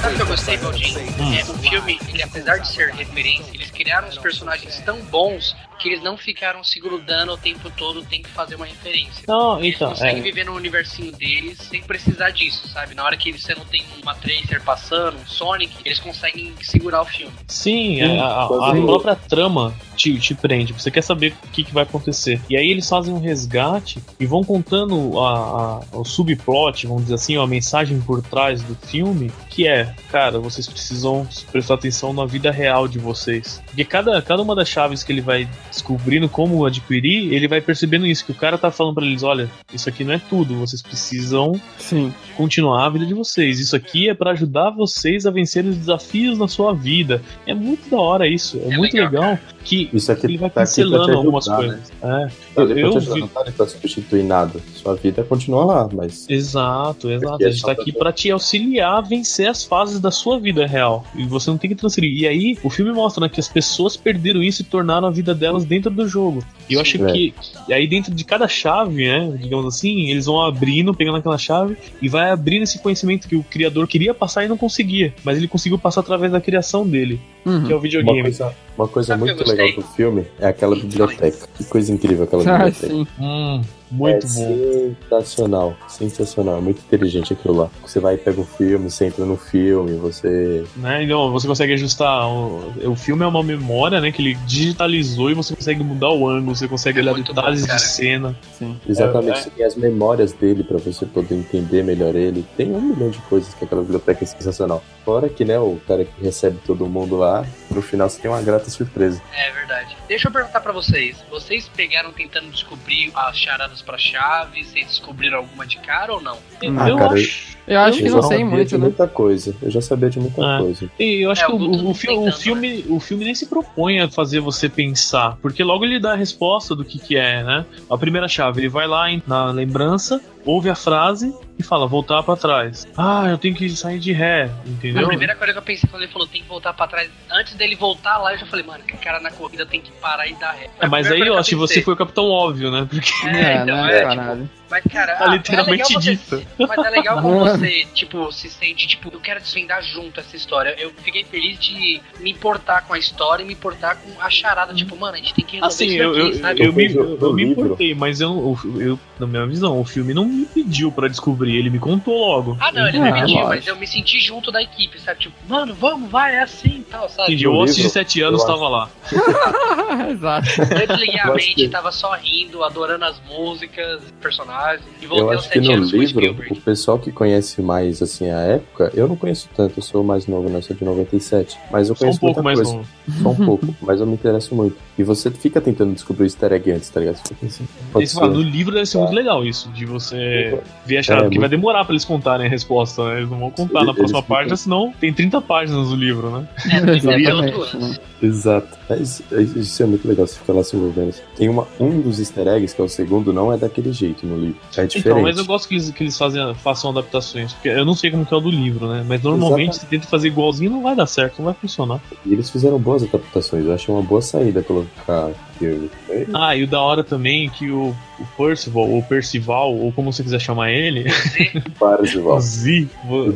Sabe o que eu gostei, Baldinho? É, o filme, ele, apesar de ser referência, eles criaram os personagens tão bons que eles não ficaram se grudando o tempo todo, tem que fazer uma referência. Não, Eles então, conseguem é. viver no universinho deles sem precisar disso, sabe? Na hora que você não tem uma Tracer passando, um Sonic, eles conseguem segurar o filme. Sim, a, a- a própria trama te, te prende. Você quer saber o que, que vai acontecer. E aí eles fazem um resgate e vão contando a, a- o subplot, vamos dizer assim, a mensagem por trás do filme, que é, cara, vocês precisam prestar atenção na vida real de vocês. Porque cada, cada uma das chaves que ele vai descobrindo como adquirir, ele vai percebendo isso, que o cara tá falando pra eles, olha, isso aqui não é tudo, vocês precisam Sim. continuar a vida de vocês. Isso aqui é pra ajudar vocês a vencer os desafios na sua vida. É muito da hora isso. É, É muito legal, legal, que Isso aqui ele vai tá te pincelando algumas ajudar, coisas. É. Tá ali pra Eu ajudar, vi- não tá ali pra substituir nada. Sua vida continua lá, mas. Exato, exato. Aqui é A gente tá aqui pra te auxiliar a vencer as fases da sua vida real. E você não tem que transferir. E aí, o filme mostra né, que as pessoas perderam isso e tornaram a vida delas dentro do jogo. E eu acho Sim, é. que. E aí, dentro de cada chave, né? Digamos assim, eles vão abrindo, pegando aquela chave e vai abrindo esse conhecimento que o criador queria passar e não conseguia. Mas ele conseguiu passar através da criação dele, Uhum. que é o Uma videogame. coisa, uma coisa o que muito legal do filme é aquela biblioteca. Que coisa incrível aquela Ah, biblioteca. sim. Hum, muito é bom. sensacional, sensacional, é muito inteligente aquilo lá. Você vai e pega o filme, você entra no filme, você. Né? Então, você consegue ajustar. O, o filme é uma memória, né? Que ele digitalizou e você consegue mudar o ângulo, você consegue É olhar detalhes bom, de cena. Sim. Exatamente, É, você tem as memórias dele pra você poder entender melhor ele. Tem um milhão de coisas que aquela biblioteca é sensacional. Fora que, né, o cara que recebe todo mundo lá, no final você tem uma grata surpresa. É verdade. Deixa eu perguntar pra vocês. Vocês pegaram tentando descobrir as charadas pra chaves? Vocês descobriram alguma de cara ou não? Ah, eu cara, acho. Eu acho que Eu não já sei muito, de né? muita coisa. Eu já sabia de muita É. coisa. E eu acho É, que o o, o, não fi- tem o tanto, filme, o filme nem se propõe a fazer você pensar, porque logo ele dá a resposta do que, que é, né? A primeira chave, ele vai lá na lembrança, ouve a frase e fala, voltar pra trás. Ah, eu tenho que sair de ré, entendeu? A primeira coisa que eu pensei quando ele falou tem que voltar pra trás, antes dele voltar lá, eu já falei, mano, que cara na corrida tem que parar e dar ré. É, mas aí, ó, se que você foi o capitão óbvio, né? Porque É, É, então, né, é, caralho. Mas, cara, Tá ah, literalmente é legal dito. Você, mas é legal como você, tipo, se sente, tipo, eu quero desvendar junto essa história. Eu fiquei feliz de me importar com a história e me importar com a charada. Tipo, mano, a gente tem que resolver Assim, isso eu, aqui, eu, sabe? eu, me, eu, eu me importei, mas eu, eu, eu, na minha visão, o filme não me pediu pra descobrir, ele me contou logo. Ah, não, ele Ah, não me pediu, lógico. mas eu me senti junto da equipe, sabe? Tipo, mano, vamos, vai, é assim e tal, sabe? Entendi, no o Ossi de livro, 7 anos eu acho- tava lá. Exato. Eu desliguei a Eu mente, que- tava só rindo, adorando as músicas, personagens, e Eu acho que 7 no livro, o pessoal que conhece mais assim a época, eu não conheço tanto, eu sou mais novo, né? Eu sou de 97. Mas eu Só um conheço pouco muita mais coisa. novo. Só um pouco, mas eu me interesso muito. E você fica tentando descobrir o eeaster egg antes, tá ligado? Assim, pode Esse, fala, ser. no livro deve ser muito legal isso, de você ver a charada, É, porque muito- vai demorar pra eles contarem a resposta, né? Eles não vão contar Eles- na próxima ficam- página, senão tem 30 páginas no livro, né? É, né? Exato. É isso, é isso- isso é muito legal, você fica lá se envolvendo. Tem uma, um dos easter eggs, que é o segundo, não é daquele jeito no livro. É diferente. Então, mas eu gosto que eles, que eles fazem, façam adaptações, porque eu não sei como que é o do livro, né? Mas normalmente Exatamente. se tenta fazer igualzinho não vai dar certo, não vai funcionar. E eles fizeram boas adaptações, eu achei uma boa saída colocar filme. Ah, e o da hora também é que o, o Percival, ou Percival, ou como você quiser chamar ele, igual. Z,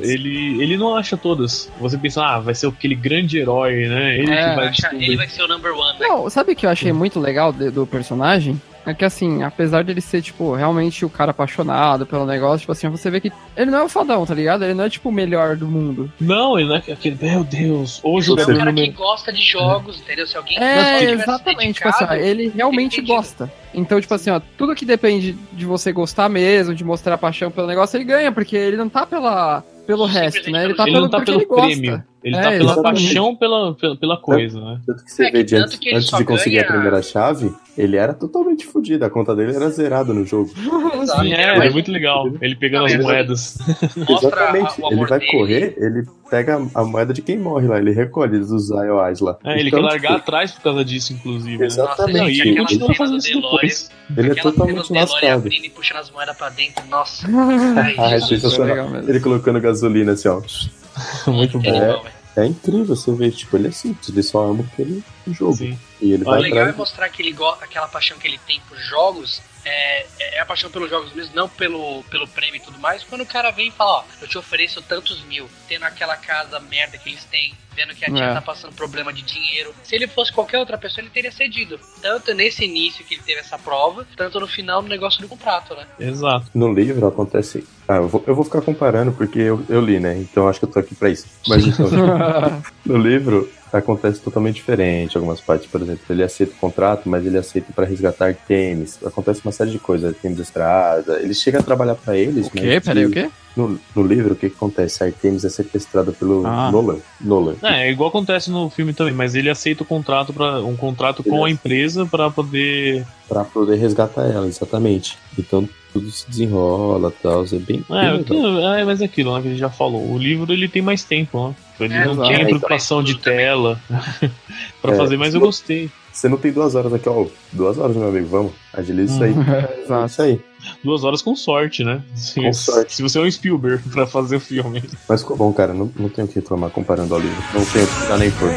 ele, ele não acha todas. Você pensa, ah, vai ser aquele grande herói, né? Ele É, que vai Acha-. Ele vai ser o number one, né? Não, sabe o que eu achei muito legal de- do personagem? É que assim, apesar dele ser, tipo, realmente o cara apaixonado pelo negócio, tipo assim, você vê que ele não é o fodão, tá ligado? Ele não é, tipo, o melhor do mundo. Não, ele não é aquele, meu Deus, ou Ele é jogador um cara que gosta de jogos, entendeu? Se alguém É, exatamente, tipo assim, ó, dedicado, ele realmente gosta. Então, tipo assim, ó, tudo que depende de você gostar mesmo, de mostrar paixão pelo negócio, ele ganha, porque ele não tá pela, pelo resto, né? Ele pelo tá ele pelo, não tá porque pelo ele gosta. prêmio. Ele É, tá pela exatamente. paixão pela, pela, pela coisa, né? Tanto que você É, vê que antes, que ele antes de conseguir a ganha- primeira chave, ele era totalmente fodido. A conta dele era zerada no jogo. Sim, era é, é muito legal. Ele pegando as ele- moedas. Exatamente. a- ele vai dele. correr, ele pega a moeda de quem morre lá. Ele recolhe dos IOIs lá. É, ele Então, quer largar tipo, atrás por causa disso, inclusive. Né? Exatamente. Não, e gente, ele continua fazendo do isso depois. Ele é totalmente lascado. e puxando as moedas pra dentro, nossa. Ah, é sensacional. legal mesmo. Ele colocando gasolina assim, ó. Muito que bom. velho. É incrível você ver, tipo, ele é simples, ele só ama aquele jogo. Sim. E ele O vai legal é atrás. mostrar que ele aquela paixão que ele tem por jogos é, é a paixão pelos jogos mesmo, não pelo, pelo prêmio e tudo mais. Quando o cara vem e fala, ó, eu te ofereço tantos mil, tendo aquela casa merda que eles têm, vendo que a tia É. tá passando problema de dinheiro. Se ele fosse qualquer outra pessoa, ele teria cedido. Tanto nesse início que ele teve essa prova, tanto no final no negócio do contrato, né? Exato. No livro acontece. Ah, eu vou, eu vou ficar comparando porque eu, eu li, né? Então acho que eu tô aqui pra isso. Mas então, no livro acontece totalmente diferente. Algumas partes, por exemplo, ele aceita o contrato, mas ele aceita pra resgatar Artemis. Acontece uma série de coisas, Artemis da Estrada. Ele chega a trabalhar pra eles. O quê? Peraí, o quê? No, no livro, o que, que acontece? A Artemis é sequestrada pelo Ah. Nolan. Nolan. É, é igual acontece no filme também, mas ele aceita o contrato para um contrato com a empresa pra poder. Pra poder resgatar ela, exatamente. Então tudo se desenrola e tal. É bem. É, é, mas é aquilo, né, que ele já falou. O livro ele tem mais tempo, né? Ele É, não É, preocupação de tela pra É. fazer, mas eu gostei. Você não tem duas horas aqui, ó. Duas horas, meu amigo, vamos. Agiliza isso aí. É Exato. isso aí. Duas horas com sorte, né? Se, Com sorte. se você é um Spielberg pra fazer o filme. Mas ficou bom, cara. Não, não tenho o que reclamar comparando ao livro. Não tenho o que dar nem por.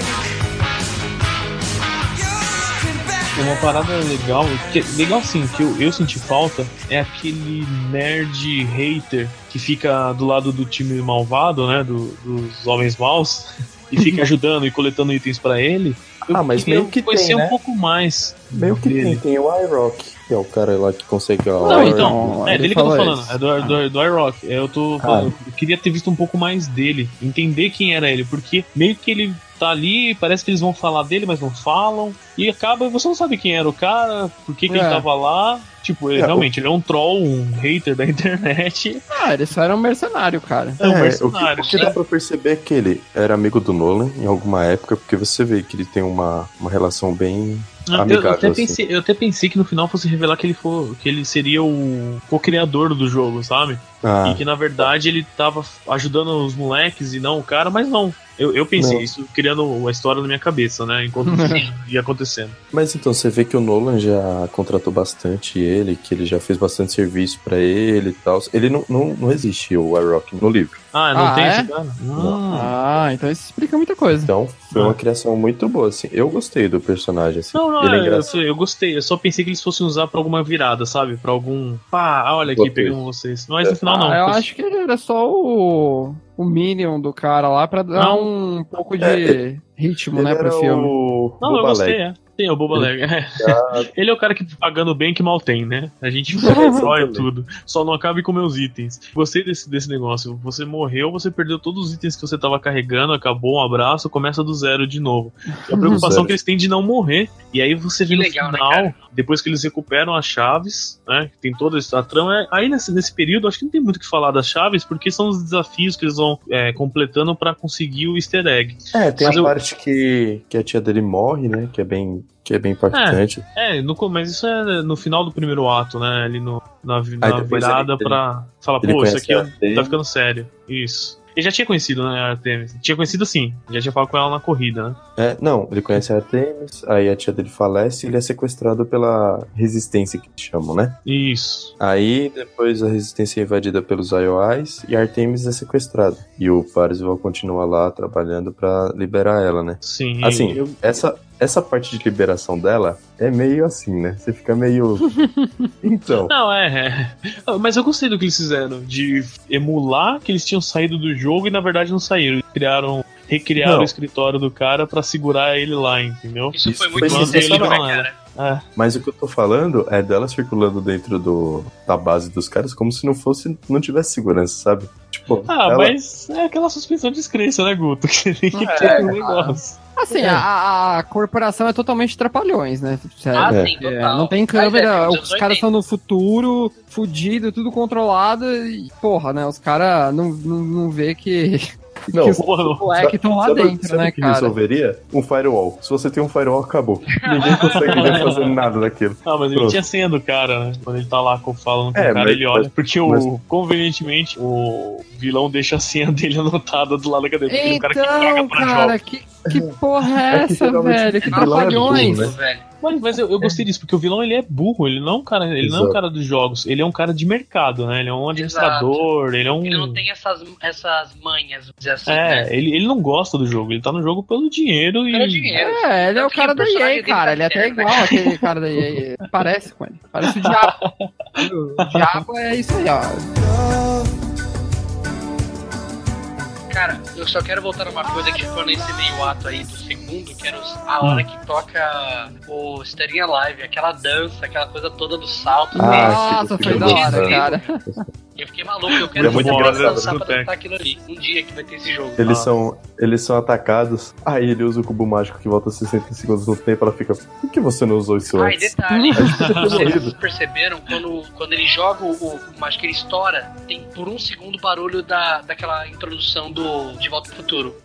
Uma parada legal, que, legal sim, que eu, eu senti falta, é aquele nerd hater que fica do lado do time malvado, né? do- dos homens maus, e fica ajudando e coletando itens pra ele. Eu Ah, mas meio que conhecer tem, um né? pouco mais. Meio que dele. tem. Tem o iRock, que é o cara lá que consegue a Não, então, é ele dele que eu tô falando, isso. é do, do, do iRock. Eu tô falando, eu queria ter visto um pouco mais dele, entender quem era ele, porque meio que ele tá ali, parece que eles vão falar dele, mas não falam, e acaba, você não sabe quem era o cara, por que, que ele É. tava lá. Tipo, ele, É, realmente, ele é um troll, um hater da internet. Ah, ele só era um mercenário, cara. É um o que, mercenário. o que dá pra perceber é que ele era amigo do Nolan em alguma época, porque você vê que ele tem uma, uma relação bem Eu, eu amigável. até assim. pensei, eu até pensei que no final fosse revelar que ele, for, que ele seria o co-criador do jogo, sabe? Ah, E que na verdade ele tava ajudando os moleques e não o cara, mas não. Eu, eu pensei Não. isso criando a história na minha cabeça, né? Enquanto ia acontecendo. mas então você vê que o Nolan já contratou bastante ele, que ele já fez bastante serviço pra ele e tal. Ele não, não, não existe o iRock no livro. Ah, não Ah, tem é? esse cara? Ah. Ah, então isso explica muita coisa. Então foi Ah. uma criação muito boa, assim. Eu gostei do personagem, assim. Não, não, ele é é, eu, eu gostei. Eu só pensei que eles fossem usar pra alguma virada, sabe? Pra algum. Pá, olha aqui, Plot pegamos vocês. Mas no final não. Ah, eu acho que ele era só o, o Minion do cara lá pra dar Não. um pouco de É, ritmo, né, pro filme. o Não, eu gostei, é. Tem o Boba Ele- Leg. é. Ele é o cara que pagando bem que mal tem, né? A gente destrói tudo. Só não acabe com meus itens. Gostei desse, desse negócio. Você morreu, você perdeu todos os itens que você tava carregando, acabou um abraço, começa do zero de novo. E a preocupação que eles têm de não morrer. E aí você vê Que no legal, né, final, cara? depois que eles recuperam as chaves, né? Tem toda essa trama. é- Aí nesse, nesse período, acho que não tem muito o que falar das chaves, porque são os desafios que eles vão é, completando pra conseguir o easter egg. É, tem Mas a eu- parte que, que a tia dele morre, né? Que é bem, que é bem impactante. É, no, com- mas isso é no final do primeiro ato, né? Ali no, na, Aí na virada ele- pra falar, pô, isso aqui é- Artemis. tá ficando sério. Isso. Ele já tinha conhecido, né, a Artemis? Tinha conhecido sim. Já tinha falado com ela na corrida, né? É, não, ele conhece a Artemis, aí a tia dele falece e ele é sequestrado pela resistência que chamam, né? Isso. Aí depois a resistência é invadida pelos IOIs e a Artemis é sequestrada. E o Parzival continua lá trabalhando pra liberar ela, né? Sim. Assim, eu- essa, essa parte de liberação dela é meio assim, né? Você fica meio. então. Não, é, é. Mas eu gostei do que eles fizeram. De emular que eles tinham saído do jogo e na verdade não saíram. Criaram. Recriaram Não. o escritório do cara pra segurar ele lá, entendeu? Isso, Isso foi muito sensacional, né? cara. É. Mas o que eu tô falando é dela circulando dentro do, da base dos caras como se não fosse, não tivesse segurança, sabe? Tipo, Ah, ela- mas é aquela suspensão de descrença, né, Guto? Que tem que ter um negócio. Assim, É. a, a corporação é totalmente trapalhões, né? Sério. Ah, É. sim, É, não tem é, câmera, os caras 80. estão no futuro, fudido, tudo controlado e, porra, né? Os caras não, não, não vê que Não, que os moleques estão lá sabe, dentro, sabe né, o que cara? resolveria? Um firewall. Se você tem um firewall, acabou. Ninguém conseguiria fazer nada daquilo. Ah, mas ele Pronto. tinha senha do cara, né? Quando ele tá lá falando com É, o cara, mas- ele olha. mas- porque mas- o, convenientemente, o vilão deixa a senha dele anotada do lado da cadeira. É um cara que Então, pra cara, que, que porra é É essa, velho? Que é trapalhões. burro, né? velho. Mas, mas eu, eu gostei disso, porque o vilão ele é burro, ele não é um cara, ele não é um Exato. cara dos jogos, ele é um cara de mercado, né? Ele é um administrador, ele é um. Ele não tem essas, essas manhas, vamos dizer assim, É, né? ele, ele não gosta do jogo, ele tá no jogo pelo dinheiro e. Pelo dinheiro. É, ele é o cara da EA, cara. tá Ele é até né? igual aquele cara da EA. Parece com ele. Parece o diabo. o diabo é isso aí, ó. Cara, eu só quero voltar numa coisa que ficou nesse meio ato aí do segundo, que era a hora que toca o Staring Alive, aquela dança, aquela coisa toda do salto. Ah, Nossa, que- foi da hora, cara. Eu fiquei maluco, eu É quero muito muito engraçado, pra dançar aquilo ali. Um dia que vai ter esse jogo. Eles Ah. são, eles são atacados. Aí ele usa o cubo mágico que volta 60 segundos no tempo. Ela fica. Por que você não usou isso Ah, e antes? detalhe, vocês perceberam quando, quando ele joga o, o mágico, ele estoura, tem por um segundo o barulho da, daquela introdução do De Volta pro Futuro.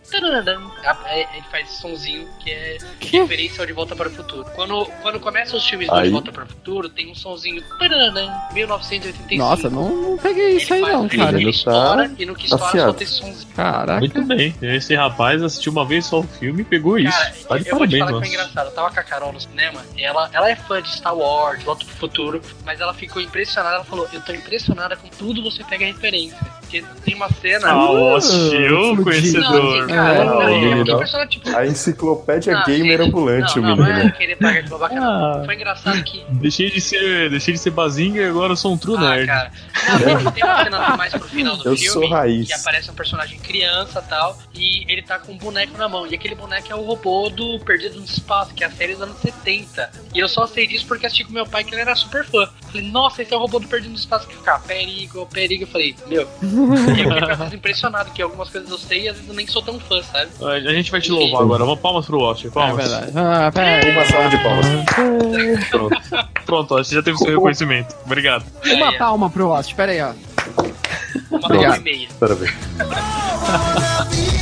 A- é- Ele faz esse sonzinho que é Que? referência ao De Volta para o Futuro. Quando, quando começam os filmes do Aí- De Volta para o Futuro, tem um sonzinho tararam, 1985. Nossa, não, não peguei isso aí não, cara. Ele Ele estoura tá e no que estoura afiado. solta esse sonzinho. Caraca. Muito bem. Esse rapaz assistiu uma vez só o filme e pegou isso. Cara, tá de eu vou te parabéns, mano. foi engraçado. Eu tava com a Carol no cinema e ela, ela é fã de Star Wars, Volta pro Futuro, mas ela ficou impressionada. Ela falou: Eu tô impressionada com tudo você pega referência. Porque tem uma cena. Ah, não, conhecedor. cara, É, tipo. A enciclopédia não, gamer gente, ambulante, não, o não, menino. Não, é querer pagar de babaca, não. Ah. Foi engraçado que. Deixei de ser, deixei de ser bazinga e agora eu sou um true Ah, nerd. cara. Não, tem, tem uma cena mais pro final do Eu filme sou raiz. que aparece um personagem criança e tal, e ele tá com um boneco na mão. E aquele boneco é o robô do Perdido no Espaço, que é a série dos anos 70. E eu só sei disso porque assisti com meu pai, que ele era super fã. Falei, nossa, esse é o robô do Perdido no Espaço que fica, perigo, perigo. Eu falei, meu. E eu fiquei às vezes impressionado, que algumas coisas eu sei e às vezes eu nem sou tão fã, sabe? A gente vai te louvar agora. Uma palmas pro Watcher. É Palmas. verdade. Ah, pera. Uma salva de palmas. Pronto. Pronto, ó, você já teve seu reconhecimento. Obrigado. Uma É, palma pro Lost, pera aí, ó. uma palma e meia. Espera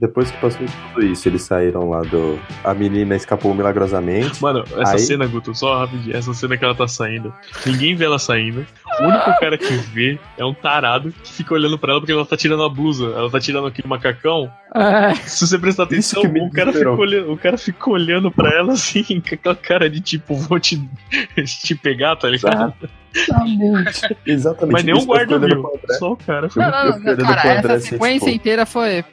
Depois que passou tudo isso, eles saíram lá do. A menina escapou milagrosamente. Mano, essa Aí- cena, Guto, só rapidinho. Essa cena que ela tá saindo. Ninguém vê ela saindo. O único cara que vê é um tarado que fica olhando pra ela porque ela tá tirando a blusa. Ela tá tirando aquele macacão. É, Se você prestar atenção, o cara, fica olhando, o cara fica olhando pra ela assim, com aquela cara de tipo, vou te, te pegar, tá ligado? exatamente. Exatamente. Mas nenhum guarda viu. Só o cara. Não, não, Eu não, olhando cara, essa assim, sequência tipo- inteira foi.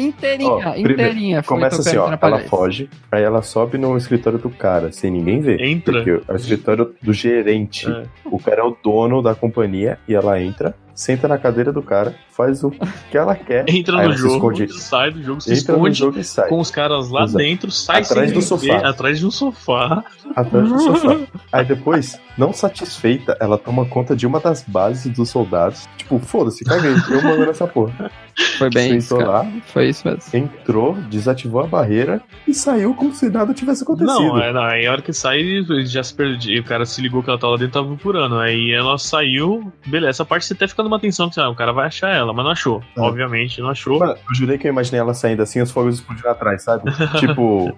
Inteirinha, primeiro, inteirinha. Começa assim, ó. Ela foge, aí ela sobe no escritório do cara, sem ninguém ver. Entra. Porque é o escritório do gerente. É. O cara é o dono da companhia e ela entra, senta na cadeira do cara, faz o que ela quer. Entra no se jogo, esconde, sai do jogo, se entra no esconde jogo e sai. com os caras lá Exato. dentro, sai Atrás sem do ver, sofá. atrás de um sofá. Atrás do sofá. Aí depois, não satisfeita, ela toma conta de uma das bases dos soldados. Tipo, foda-se, caguei. Eu mando nessa porra. Foi bem isso, lá, Foi isso mesmo. entrou, desativou a barreira e saiu como se nada tivesse acontecido. Não, é, não, aí a hora que sai, já se perdeu. O cara se ligou que ela tava lá dentro e tava procurando. Aí ela saiu. Beleza, essa parte você até fica numa atenção que ah, o cara vai achar ela, mas não achou. É. Obviamente, não achou. Mano, eu jurei que eu imaginei ela saindo assim, os fogos explodindo atrás, sabe? tipo.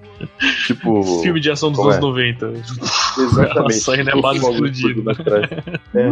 Tipo. Filme de ação dos Como anos é? 90. Exatamente. Ela sai na Os base explodindo atrás. É.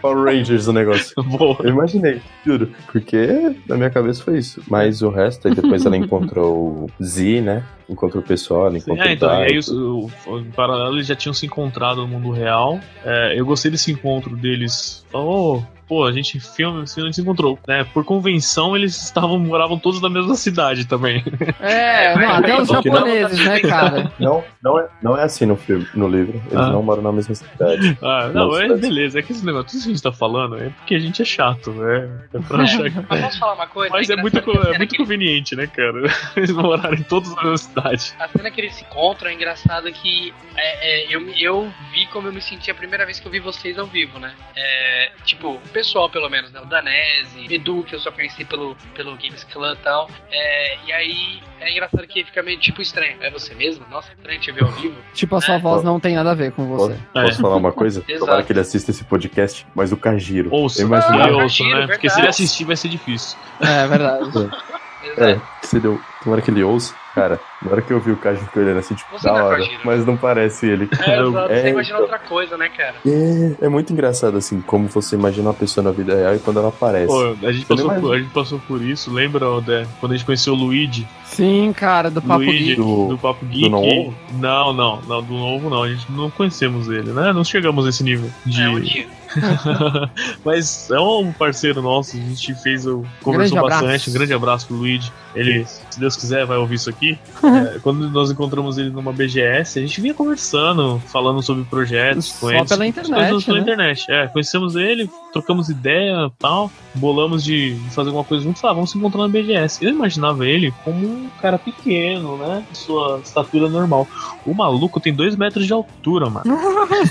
Power Rangers o negócio. Boa. Eu imaginei, juro. Porque na minha cabeça foi isso. Mas o resto, aí depois ela encontrou o Z, né? Encontrou o pessoal, ela encontrou É, então, o e aí, o, o- em paralelo, eles já tinham se encontrado no mundo real. É, eu gostei desse encontro deles. Oh, pô, a gente filme, assim, a gente se encontrou. né? por convenção, eles estavam, moravam todos na mesma cidade também. É, não, mas- até os que não- japoneses, né, cara? Não, não é, não é assim no filme, no livro. Eles Ah. não moram na mesma cidade. Ah, não, é mas- beleza. É que esse negócio, tudo isso que a gente tá falando é porque a gente é chato, né? É pra achar que... Mas posso falar uma coisa? Mas é muito, é muito que- conveniente, né, cara? Eles morarem todos na mesma cidade. A cena que eles se encontram é engraçado que é, é, eu, eu vi como eu me senti a primeira vez que eu vi vocês ao vivo, né? É, tipo, pessoal, pelo menos, né? O Danese, Edu, que eu só conheci pelo, pelo Games Clan e tal. É, e aí é engraçado que fica meio tipo estranho. É você mesmo? Nossa, estranho te ver ao vivo. Tipo, a sua É. voz não tem nada a ver com Posso, você. posso falar uma coisa? Tomara que ele assista esse podcast, mas o Kajiro. Ouça, Eu imagino- Ah, ouça, imagino, né? Porque se ele verdade. assistir vai ser difícil. É verdade. É, se deu. Tomara que ele ouça. Cara, na hora que eu vi o Kajiro olhando assim, tipo, Você da é hora. Mas não parece ele. É. É, Você imagina então. outra coisa, né, cara? É, é muito engraçado, assim, como você imagina uma pessoa na vida real e quando ela aparece. Pô, a gente, passou por, a gente passou por isso, lembra, Odé? Quando a gente conheceu o Luigi? Sim, cara, do Papo Luigi Geek. Do- do, Papo Geek. novo? Não, não, não, do novo não. A gente não conhecemos ele, né? Não chegamos nesse nível de. É um dia. Mas é um parceiro nosso, a gente fez o. Conversou Grande abraço. bastante. Um grande abraço pro Luigi. Ele, se Deus quiser, vai ouvir isso aqui. É, quando nós encontramos ele numa BGS, a gente vinha conversando, falando sobre projetos com Só ele. pela sobre internet, coisas pela né? internet. É, conhecemos ele, trocamos ideia tal, bolamos de fazer alguma coisa juntos. Ah, vamos se encontrar na BGS. Eu imaginava ele como um cara pequeno, né? Sua estatura normal. O maluco tem dois metros de altura, mano.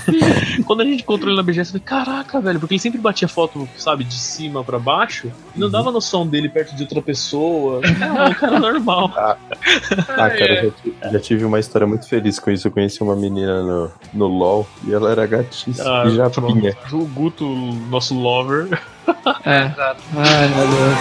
Quando a gente encontrou ele na BGS, eu falei, caraca, velho, porque ele sempre batia foto, sabe, de cima pra baixo, e não dava noção dele perto de outra pessoa. Ah, um cara normal. Ah, cara, é. eu já, ti- já tive uma história muito feliz com isso. Eu conheci uma menina no, no LOL e ela era gatíssima Ah, e já pronto. vinha. O Guto, nosso lover. É. Exato. Ai, meu Deus.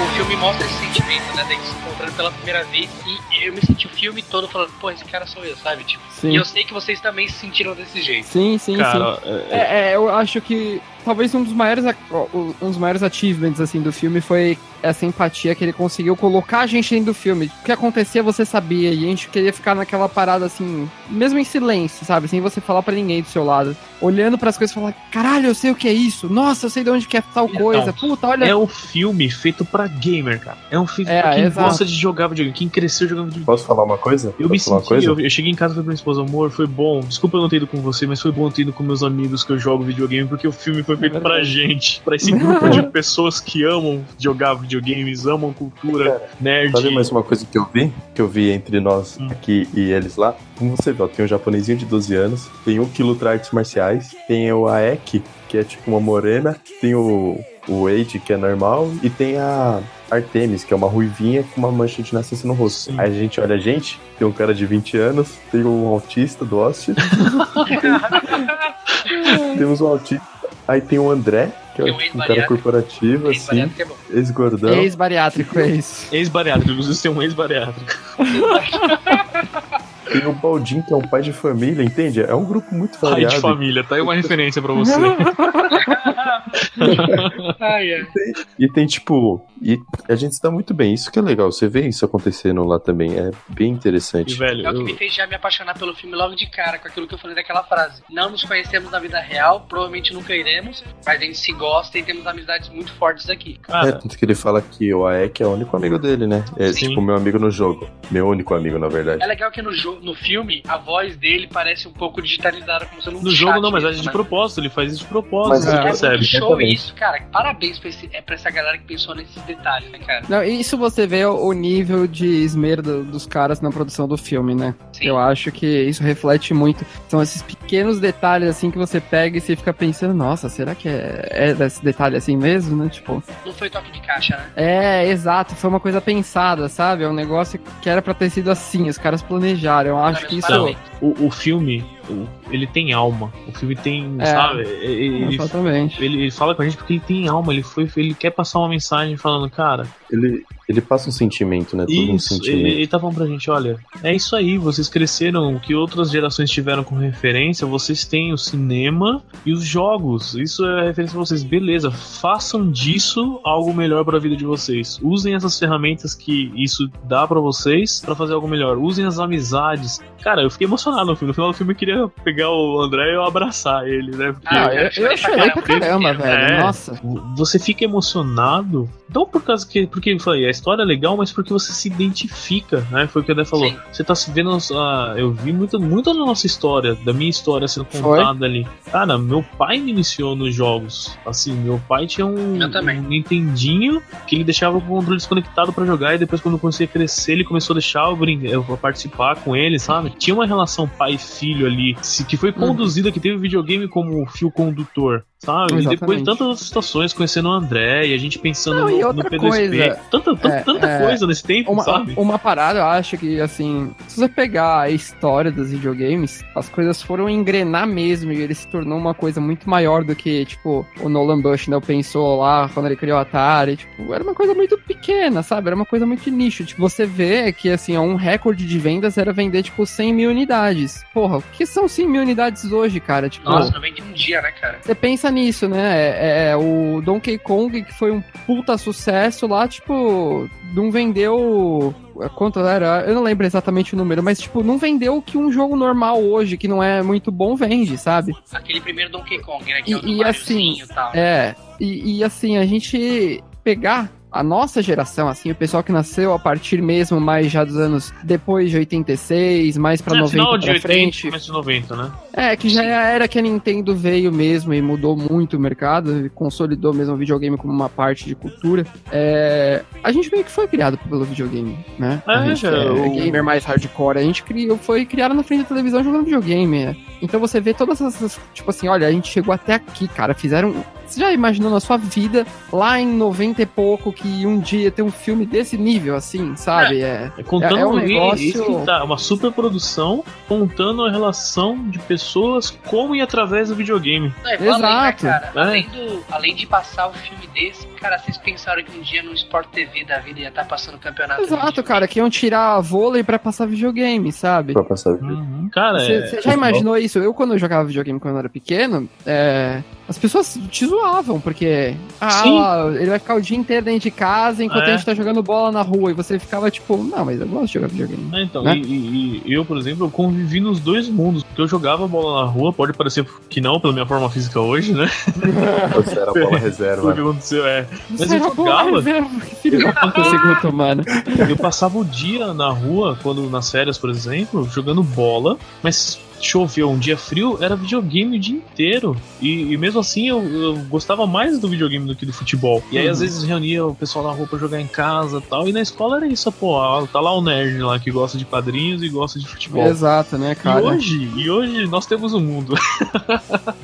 O filme mostra esse sentimento, né? Deles se encontrando pela primeira vez. E eu me senti o filme todo falando, pô, esse cara sou eu, sabe? Tipo, Sim. e eu sei que vocês também se sentiram desse jeito. Sim, sim, sim. Cara, é- É, é, eu acho que talvez um dos maiores um dos maiores achievements assim do filme foi essa empatia que ele conseguiu colocar a gente dentro do filme. O que acontecia você sabia e a gente queria ficar naquela parada assim, mesmo em silêncio, sabe, sem você falar pra ninguém do seu lado, olhando pras coisas e falar: "Caralho, eu sei o que é isso. Nossa, eu sei de onde que é tal Então, coisa. Puta, olha". é um filme feito pra gamer, cara. É um filme É, pra quem exato. gosta de jogar videogame, quem cresceu jogando videogame. Posso falar uma coisa? Eu me Posso uma senti, coisa? eu, eu cheguei em casa e falei pra minha esposa, amor, foi bom. Desculpa eu não ter ido com você, mas foi bom ter ido com meus amigos que eu jogo videogame, porque o filme foi feito pra gente, pra esse grupo de pessoas que amam jogar videogames, amam cultura, nerd. Sabe mais uma coisa que eu vi? Que eu vi entre nós Hum. aqui e eles lá? Como você viu, ó, tem um japonesinho de 12 anos, tem um que luta artes marciais, tem o Aek, que é tipo uma morena, tem o, o Wade, que é normal, e tem a Artemis, que é uma ruivinha com uma mancha de nascença no rosto. Sim. Aí a gente olha a gente, tem um cara de 20 anos, tem um autista do Oste, temos um autista, aí tem o André, que é Tem um tipo, um cara corporativo, Esse assim, é ex-gordão. Ex-bariátrico é isso. Ex-bariátrico, inclusive tem um ex-bariátrico. Tem o Baldin, que é um pai de família, entende? É um grupo muito Pai variado. de família, tá aí uma referência pra você. Ai, ai. E tem, tipo. E a gente está muito bem. Isso que é legal. Você vê isso acontecendo lá também. É bem E, interessante. velho, É o que eu- me fez já me apaixonar pelo filme logo de cara, com aquilo que eu falei daquela frase. Não nos conhecemos na vida real, provavelmente nunca iremos, mas a gente se gosta e temos amizades muito fortes aqui. É, cara, tanto que ele fala que o Aek é o único amigo dele, né? É Sim. tipo meu amigo no jogo. Meu único amigo, na verdade. É legal que no, jo- no filme a voz dele parece um pouco digitalizada, como se não no jogo não, mas é de propósito, ele faz isso de propósito, Mas você é- É percebe. muito show Exatamente. Isso, cara. Parabéns pra, esse, é pra essa galera que pensou nesses detalhes, né, cara? Não, isso você vê o o nível de esmero do- dos caras na produção do filme, né? Sim. Eu acho que isso reflete muito. São esses pequenos detalhes assim que você pega e você fica pensando, nossa, será que é, é desse detalhe assim mesmo, né? Tipo, Não foi toque de caixa, né? é, exato, foi uma coisa pensada, sabe? É um negócio que era pra ter sido assim, os caras planejaram. Eu acho Cara, que isso. parabéns. O, o filme, ele tem alma. O filme tem, É. sabe? Ele, Exatamente. ele, ele fala com a gente porque ele tem alma. Ele foi, ele quer passar uma mensagem falando, cara, Ele, ele passa um sentimento, né? Todo um isso. Ele, sentimento. ele tá falando pra gente, olha, é isso aí. Vocês cresceram, o que outras gerações tiveram como referência. Vocês têm o cinema e os jogos. Isso é referência pra vocês. Beleza, façam disso algo melhor pra vida de vocês. Usem essas ferramentas que isso dá pra vocês pra fazer algo melhor. Usem as amizades. Cara, eu fiquei emocionado no filme. No final do filme eu queria pegar o André e eu abraçar ele, né? Porque Ah, Ah, eu, eu chorei pra caramba, velho. É. Nossa. você fica emocionado. Não por causa que. Porque eu falei, é história legal, mas porque você se identifica, né? Foi o que a Dé falou. Sim. Você tá se vendo. ah, eu vi muito, muito da nossa história, da minha história sendo contada ali. Cara, meu pai me iniciou nos jogos. Assim, meu pai tinha um, um Nintendinho que ele deixava o controle desconectado pra jogar e depois, quando eu comecei a crescer, ele começou a deixar eu, brin- eu participar com ele, sabe? Tinha uma relação pai e filho ali que foi Uhum. conduzida, que teve o videogame como fio condutor. Sabe? E depois tantas situações, conhecendo o André e a gente pensando Não, no, no outra P2P. coisa, tanta tanta, é, tanta é, coisa nesse tempo, Uma, sabe? uma parada, eu acho que, assim, se você pegar a história dos videogames, as coisas foram engrenar mesmo e ele se tornou uma coisa muito maior do que, tipo, o Nolan Bushnell pensou lá quando ele criou o Atari. Tipo, era uma coisa muito pequena, sabe? Era uma coisa muito nicho. Tipo, você vê que, assim, um recorde de vendas era vender, tipo, 100 mil unidades. Porra, o que são 100 mil unidades hoje, cara? Tipo, Nossa, não vende um dia, né, cara? você pensa nisso, né? É, é, o Donkey Kong, que foi um puta sucesso lá, tipo, não vendeu. Quanto era? Eu não lembro exatamente o número, mas, tipo, não vendeu o que um jogo normal hoje, que não é muito bom, vende, sabe? Aquele primeiro Donkey Kong, né? Que é o E- do e assim, e tal. É, e, e assim, a gente pegar a nossa geração, assim, o pessoal que nasceu a partir mesmo mais já dos anos depois de 86, mais pra É, 90 final de pra 80, frente. começo de 90, né? É, que já era que a Nintendo veio mesmo e mudou muito o mercado, e consolidou mesmo o videogame como uma parte de cultura. É, a gente meio que foi criado pelo videogame, né? a É, gente já, é o- gamer mais hardcore, a gente criou, foi criado na frente da televisão jogando videogame. né? Então você vê todas essas, tipo assim, olha, a gente chegou até aqui, cara, fizeram... Você já imaginou na sua vida, lá em 90 e pouco, que um dia ter um filme desse nível, assim, sabe? É, É Contando É- é um negócio- isso que tá, uma super produção contando a relação de pessoas com e através do videogame. Não, né, Exato. cara? É. Além, do, além de passar um filme desse, cara, vocês pensaram que um dia no Sport TV da vida ia estar passando campeonato? Exato, cara, que iam tirar vôlei pra passar videogame, sabe? Pra passar vídeo. Uhum. Cara, Você é, você já imaginou isso? Eu, quando eu jogava videogame quando eu era pequeno, é, as pessoas te zoavam, porque. Ah, lá, ele vai ficar o dia inteiro dentro de casa enquanto É. a gente tá jogando bola na rua. E você ficava tipo, não, mas eu gosto de jogar videogame. É, então, né? e, e- eu, por exemplo, eu convivi nos dois mundos. Porque eu jogava bola na rua, pode parecer que não, pela minha forma física hoje, né? Você era bola O que reserva. aconteceu é. Mas Você eu jogava. reserva, que filho. Eu passava o dia na rua, quando nas férias, por exemplo, jogando bola, mas choveu um dia frio, era videogame o dia inteiro. E, e mesmo assim eu, eu gostava mais do videogame do que do futebol. E aí Uhum. às vezes reunia o pessoal na rua pra jogar em casa e tal. E na escola era isso, pô. Tá lá o nerd lá que gosta de quadrinhos e gosta de futebol. Exato, né, E cara? hoje, e hoje nós temos o mundo.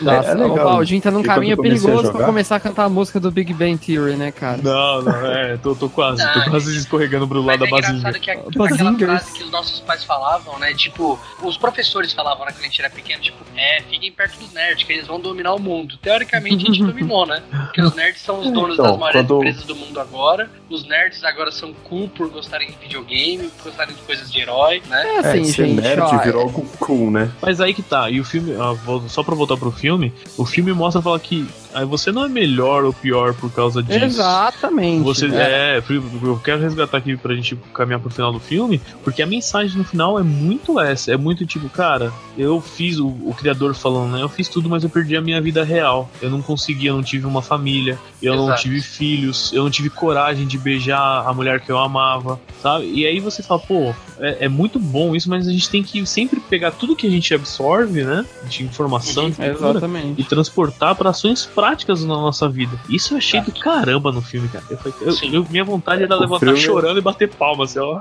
Nossa, É- é legal. o Baldinho tá num E caminho perigoso pra começar a cantar a música do Big Bang Theory, né, cara? Não, não, é, tô, tô quase, tô quase escorregando pro Mas lado é da engraçado que a- aquela frase que os nossos pais falavam, né? Tipo, os professores falavam né, quando a gente era pequeno, tipo, é, fiquem perto dos nerds, que eles vão dominar o mundo. Teoricamente a gente dominou, né? Porque os nerds são os donos Então, das maiores quando- empresas do mundo agora. Os nerds agora são cool por gostarem de videogame, por gostarem de coisas de herói, né? É É, assim, ser gente, nerd ó, virou algo cool, né? Mas aí que tá, e o filme, ah, vou- só pra voltar pro filme, o filme mostra fala que ah, você não é melhor ou pior por causa disso. Exatamente. Você né? é, eu quero resgatar aqui pra gente caminhar pro final do filme, porque a mensagem no final é muito essa, é muito tipo, cara, eu fiz o, o criador falando, né? Eu fiz tudo, mas eu perdi a minha vida real. Eu não consegui, eu não tive uma família, eu não Exato. tive filhos, eu não tive coragem de beijar a mulher que eu amava, sabe? E aí você fala, pô, é, é muito bom isso, mas a gente tem que sempre pegar tudo que a gente absorve, né? De informação, de cultura, Exatamente. e transportar para ações práticas na nossa vida. Isso eu achei do caramba no filme, cara. Eu, falei- eu- eu- minha vontade era O levantar filme- chorando e bater palma, assim, ó.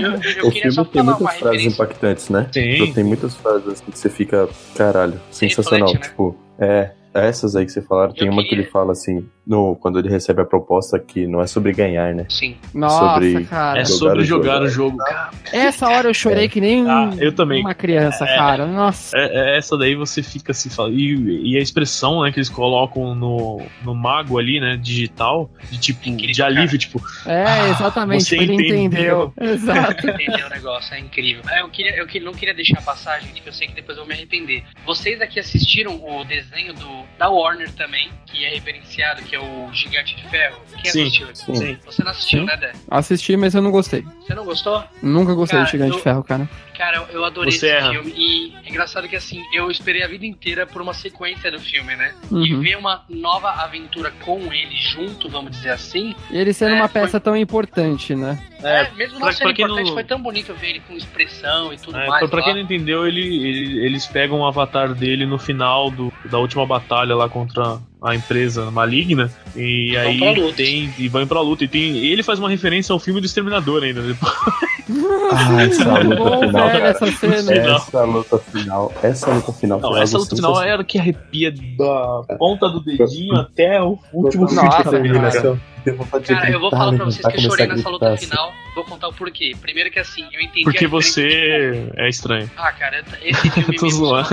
Eu, eu O filme tem muitas frases referência. impactantes, né? Tem. Tem muitas frases assim que você fica, caralho, sensacional. reflete, né? Tipo, é, essas aí que você falaram, tem uma que ele fala assim, no, quando ele recebe a proposta que não é sobre ganhar, né? Sim. Nossa, sobre- cara. É jogar sobre o jogar jogo. o jogo. Cara, Essa hora eu chorei que nem Ah, eu também. uma criança, É. cara. Nossa. é- é essa daí você fica assim, fala, e, e a expressão né, que eles colocam no, no mago ali, né, digital, de tipo, Incrível, de alívio, tipo, É, Ah, exatamente. você Ele entendeu. entendeu. Exato. Entendeu o negócio, é incrível. É, Eu, queria, eu não queria deixar passar, gente, que eu sei que depois eu vou me arrepender. Vocês aqui assistiram o desenho do, da Warner também, que é referenciado, que é o Gigante de Ferro? Quem Sim, assistiu? Sim. Sim. Você não assistiu, Sim. né, Dé? Assisti, mas eu não gostei. Você não gostou? Nunca gostei Cara, de Gigante eu- de Ferro, cara. Cara, eu- adorei Você esse erra. filme. E é engraçado que assim, eu esperei a vida inteira por uma sequência do filme, né? E Uhum. ver uma nova aventura com ele junto, vamos dizer assim. E ele sendo É, uma foi- peça tão importante, né? É, mesmo não sendo importante, não- foi tão bonito ver ele com expressão e tudo É, mais. pra, pra quem não entendeu, ele, ele- eles pegam o avatar dele no final do, da última batalha lá contra a empresa maligna. E, vão aí pra luta. tem. E vão pra luta. E tem, ele faz uma referência ao filme do Exterminador ainda. Ah, essa luta Bom, final, velho, cara. essa cena. Essa luta final. Essa luta final Não, essa luta final era que arrepia da ponta do dedinho até o último Nossa, fio de Nossa, cara. de eu vou falar pra vocês levantar, que eu chorei nessa luta assim. final. Vou contar o porquê. Primeiro que assim, eu entendi. Porque você é estranho. Ah, cara, esse filme Tô me zoando.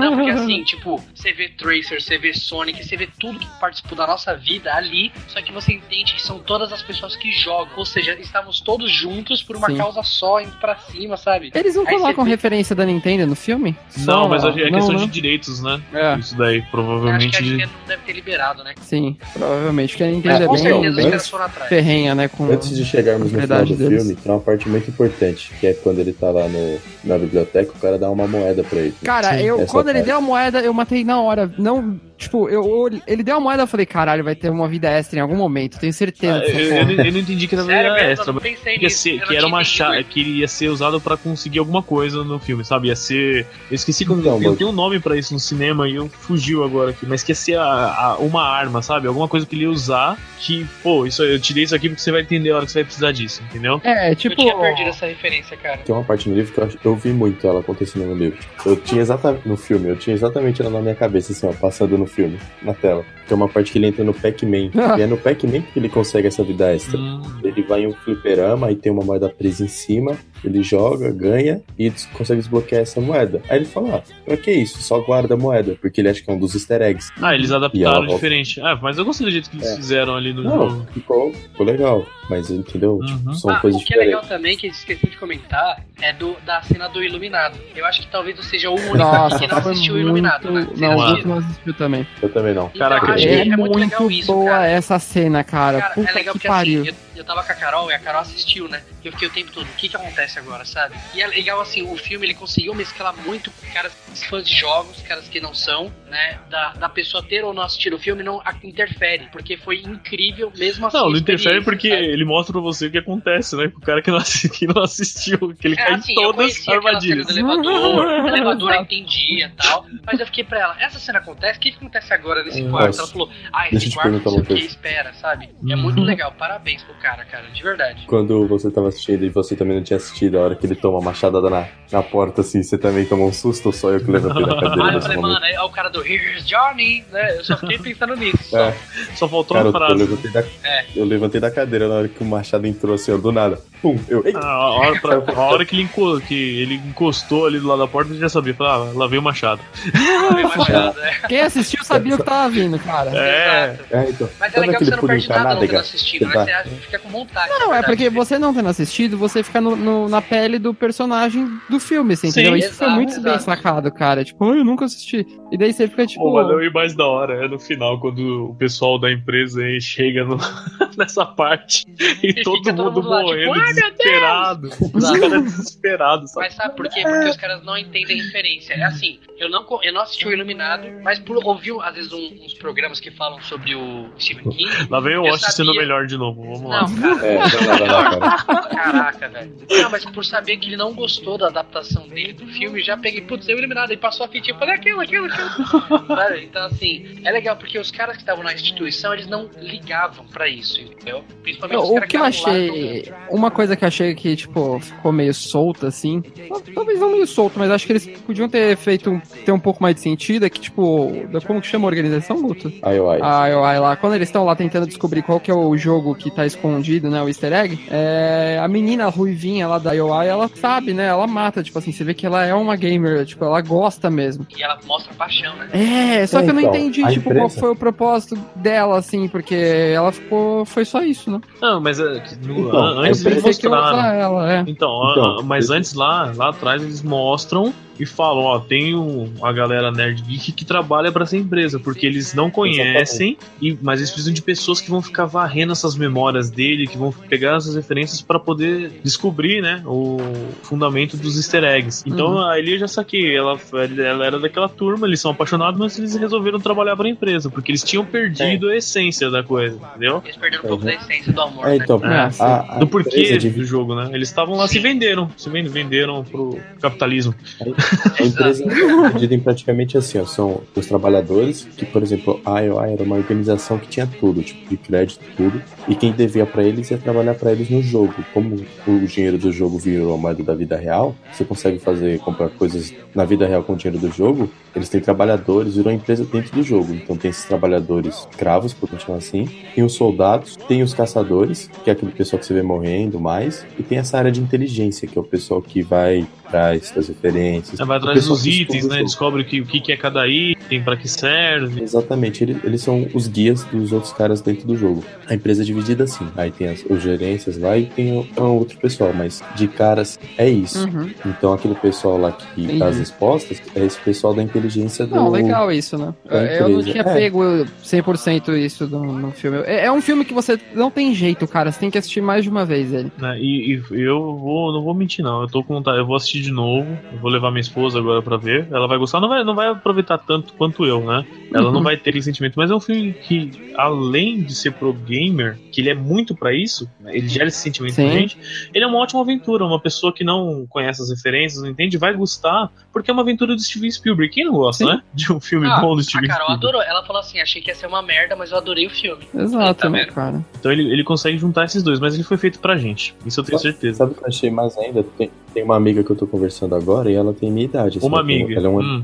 Não, porque assim, tipo, você vê Tracer, você vê Sonic, você vê tudo que participou da nossa vida ali, só que você entende que são todas as pessoas que jogam. Ou seja, estávamos todos juntos por uma Sim. causa só, indo pra cima, sabe? Eles não Aí colocam vê- referência da Nintendo no filme? Não, Só- mas é não, questão né? de direitos, né? É, Isso daí, Eu acho provavelmente. que a gente não deve ter liberado, né? sim, provavelmente. Porque a Nintendo É, é, bem, atrás. ferrenha, né? Com... Antes de chegarmos no final do deles. filme, tem uma parte muito importante, que é quando ele tá lá no, na biblioteca, o cara dá uma moeda pra ele. Cara, eu, essa quando ele parte. deu a moeda, eu matei na hora. Não, tipo, eu, eu- ele deu a moeda, eu falei, caralho, vai ter uma vida extra em algum momento, tenho certeza Ah, eu, eu não- eu não entendi que era Sério, vida mesmo, eu extra. pensei Que, ia nisso. ser- eu que era uma chave que ia ser usado pra conseguir alguma coisa no filme, sabe? Ia ser. Eu esqueci como. Então, eu mas- tenho um nome pra isso no cinema e eu fugiu agora aqui, mas que ia ser a- a- uma arma, sabe? Alguma coisa que ele ia usar que, pô, isso, eu tirei isso aqui porque você vai entender a hora que você vai precisar disso, entendeu? É, Eu tipo. tinha perdido essa referência, cara. Tem uma parte no livro que eu, acho- eu vi muito ela acontecendo no livro. Eu tinha exatamente. No filme, eu tinha exatamente ela na minha cabeça, assim, ó, passando no filme, na tela. Tem uma parte que ele entra no Pac-Man. e é no Pac-Man que ele consegue essa vida extra. Hum, Ele vai em um fliperama e tem uma moeda presa em cima, ele joga, ganha e consegue desbloquear essa moeda. Aí ele fala, ah, pra que isso? Só guarda a moeda, porque ele acha que é um dos easter eggs. Ah, eles adaptaram diferente. Ah, mas eu gostei do jeito que eles É. fizeram ali no Não, jogo. ficou, ficou legal, mas entendeu? Uhum. Tipo, são Ah, coisas o que é legal diferentes. também, que esqueci de comentar, é do, da cena do Iluminado. Eu acho que talvez eu seja o único Nossa, que não assistiu o. Iluminado, né? Não, o assistiram? Guto não assistiu também. Eu também não. Então, Caraca, que É, é, muito, legal isso, boa cara. essa cena, cara. Cara, Puta é legal que porque pariu. assim, eu, tava com a Carol e a Carol assistiu, né? E eu fiquei o tempo todo, o que que acontece agora, sabe? E é legal assim, o filme ele conseguiu mesclar muito com caras fãs de jogos, caras que não são, né? Da, da pessoa ter ou não assistir o filme não a- interfere, porque foi incrível mesmo assim. Não, a não interfere porque sabe? ele mostra pra você o que acontece, né? O cara que não, que não assistiu, que ele É, cai assim, em todas as armadilhas. do elevador, o elevador entendia e tal, mas eu fiquei pra ela, essa cena acontece, o que, que acontece agora nesse Hum, quarto? nossa. Ela falou, ah, esse quarto não sei o que, espera, sabe? É Uhum. muito legal, parabéns pro cara, cara, de verdade. Quando você tava assistindo e você também não tinha assistido, a hora que ele toma uma machadada na, na porta, assim, você também tomou um susto ou só eu que levantei da cadeira Ah, eu falei, momento? mano, é o cara do Here's Johnny, né? Eu só fiquei pensando nisso. Só. É, Só faltou cara, uma eu, eu frase. levantei da, É. eu levantei da cadeira na hora que o machado entrou assim, ó, do nada. Pum, eu. Ah, a, hora pra- a hora que ele, enco- que ele encostou ali do lado da porta, ele já sabia. Falou, ah, lá veio o machado. Bem machado, é. Quem assistiu sabia o que tava vindo, cara. É. É, então. Mas é legal que você não perde nada não tendo assistido, né? Você fica com vontade. Não, é porque você não tendo assistido, você fica no- no- na pele do personagem do filme, assim, Sim, entendeu? Isso foi exato, muito bem exato. sacado, cara. Tipo, "Ah, eu nunca assisti. E daí você fica tipo. Pô, valeu e mais da hora é no final, quando o pessoal da empresa aí chega no- nessa parte e, E todo mundo mundo lá, tipo, desesperado. Os caras desesperados, sabe? Mas sabe por quê? Porque os caras não entendem referência. É assim, eu não, eu não assisti o Iluminado, mas por ouvir, às vezes, um- uns programas que falam sobre o Stephen King. Lá vem o Watch sendo melhor de novo, vamos lá. Não, cara. É, lá, vai lá, cara. Caraca, velho. Não, mas por saber que ele não gostou da adaptação dele do filme, já peguei, putz, eu eliminado. E passou a fitinha, falei aquilo, aquilo, aquilo. Sabe? Então, assim, é legal porque os caras que estavam na instituição, eles não ligavam pra isso, entendeu? Principalmente os caras que eu estavam lá achei. Uma coisa que eu achei que, tipo, ficou meio solta, assim. Talvez não meio solto, mas acho que eles podiam ter feito um- ter um pouco mais de sentido. É que, tipo, da- como que chama a organização, Guto? Ai. A IOI lá, quando eles estão lá tentando descobrir qual que é o jogo que tá escondido, né, o easter egg, é, a menina ruivinha lá da IOI, ela sabe, né, ela mata, tipo assim, você vê que ela é uma gamer, tipo, ela gosta mesmo. E ela mostra paixão, né? É, só É, que eu não então, entendi, tipo, qual foi o propósito dela, assim, porque ela ficou, foi só isso, né? Não, mas é, que no- Então, an- antes que mostraram. usar ela, é. Então, Então, a- mas antes lá, lá atrás eles mostram e falam, ó, tem um, a galera nerd geek que trabalha pra essa empresa, porque eles não conhecem, e, mas eles precisam de pessoas que vão ficar varrendo essas memórias dele, que vão pegar essas referências pra poder descobrir, né, o fundamento dos easter eggs. Então Uhum. ali eu já saquei, ela, ela era daquela turma, eles são apaixonados, mas eles resolveram trabalhar pra empresa, porque eles tinham perdido a essência da coisa, entendeu? Eles perderam um pouco da essência do amor, É, né? então, É, a, a do porquê de- do jogo, né? Eles estavam lá, se venderam, se vend- venderam pro capitalismo. A empresa é dividida em praticamente assim, ó, são os trabalhadores, que, por exemplo, a IOI era uma organização que tinha tudo, tipo, de crédito, tudo, e quem devia pra eles ia trabalhar pra eles no jogo. Como o dinheiro do jogo virou moeda da vida real, você consegue fazer, comprar coisas na vida real com o dinheiro do jogo, eles têm trabalhadores, virou uma empresa dentro do jogo. Então tem esses trabalhadores escravos, por chamar assim, tem os soldados, tem os caçadores, que é aquele pessoal que você vê morrendo mais, e tem essa área de inteligência, que é o pessoal que vai atrás das referências. Você vai atrás dos itens, né? Descobre o que, o que é cada item, pra que serve. Exatamente, ele- eles são os guias dos outros caras dentro do jogo. A empresa é dividida assim. Aí tem as os gerências lá e tem o, o outro pessoal, mas de caras é isso. Uhum. Então aquele pessoal lá que Entendi. dá as respostas é esse pessoal da inteligência do. Não, legal isso, né? da Eu não tinha É. pego 100% isso no, no filme. É, é um filme que você não tem jeito, cara. Você tem que assistir mais de uma vez ele. Né? E, e eu vou, não vou mentir, não. Eu tô com vontade, eu vou assistir de novo. Eu vou levar minha esposa agora pra ver. Ela vai gostar, não vai, não vai aproveitar tanto quanto eu, né? Ela não Uhum. vai ter aquele sentimento. Mas é um filme que, além de ser pro gamer, que ele é muito pra isso, ele gera esse sentimento Sim. pra gente. Ele é uma ótima aventura. Uma pessoa que não conhece as referências, não entende, vai gostar, porque é uma aventura do Steven Spielberg. Quem não gosta, Sim. né? De um filme Ah, bom do a Steven Carol Spielberg. adorou. Ela falou assim: achei que ia ser uma merda, mas eu adorei o filme. Exato, né, cara? Então ele, ele consegue juntar esses dois, mas ele foi feito pra gente. Isso eu tenho certeza. Sabe o que eu achei mais ainda? Tem, tem uma amiga que eu tô conversando agora e ela tem minha idade. assim, Uma amiga. Ela, é uma, Hum.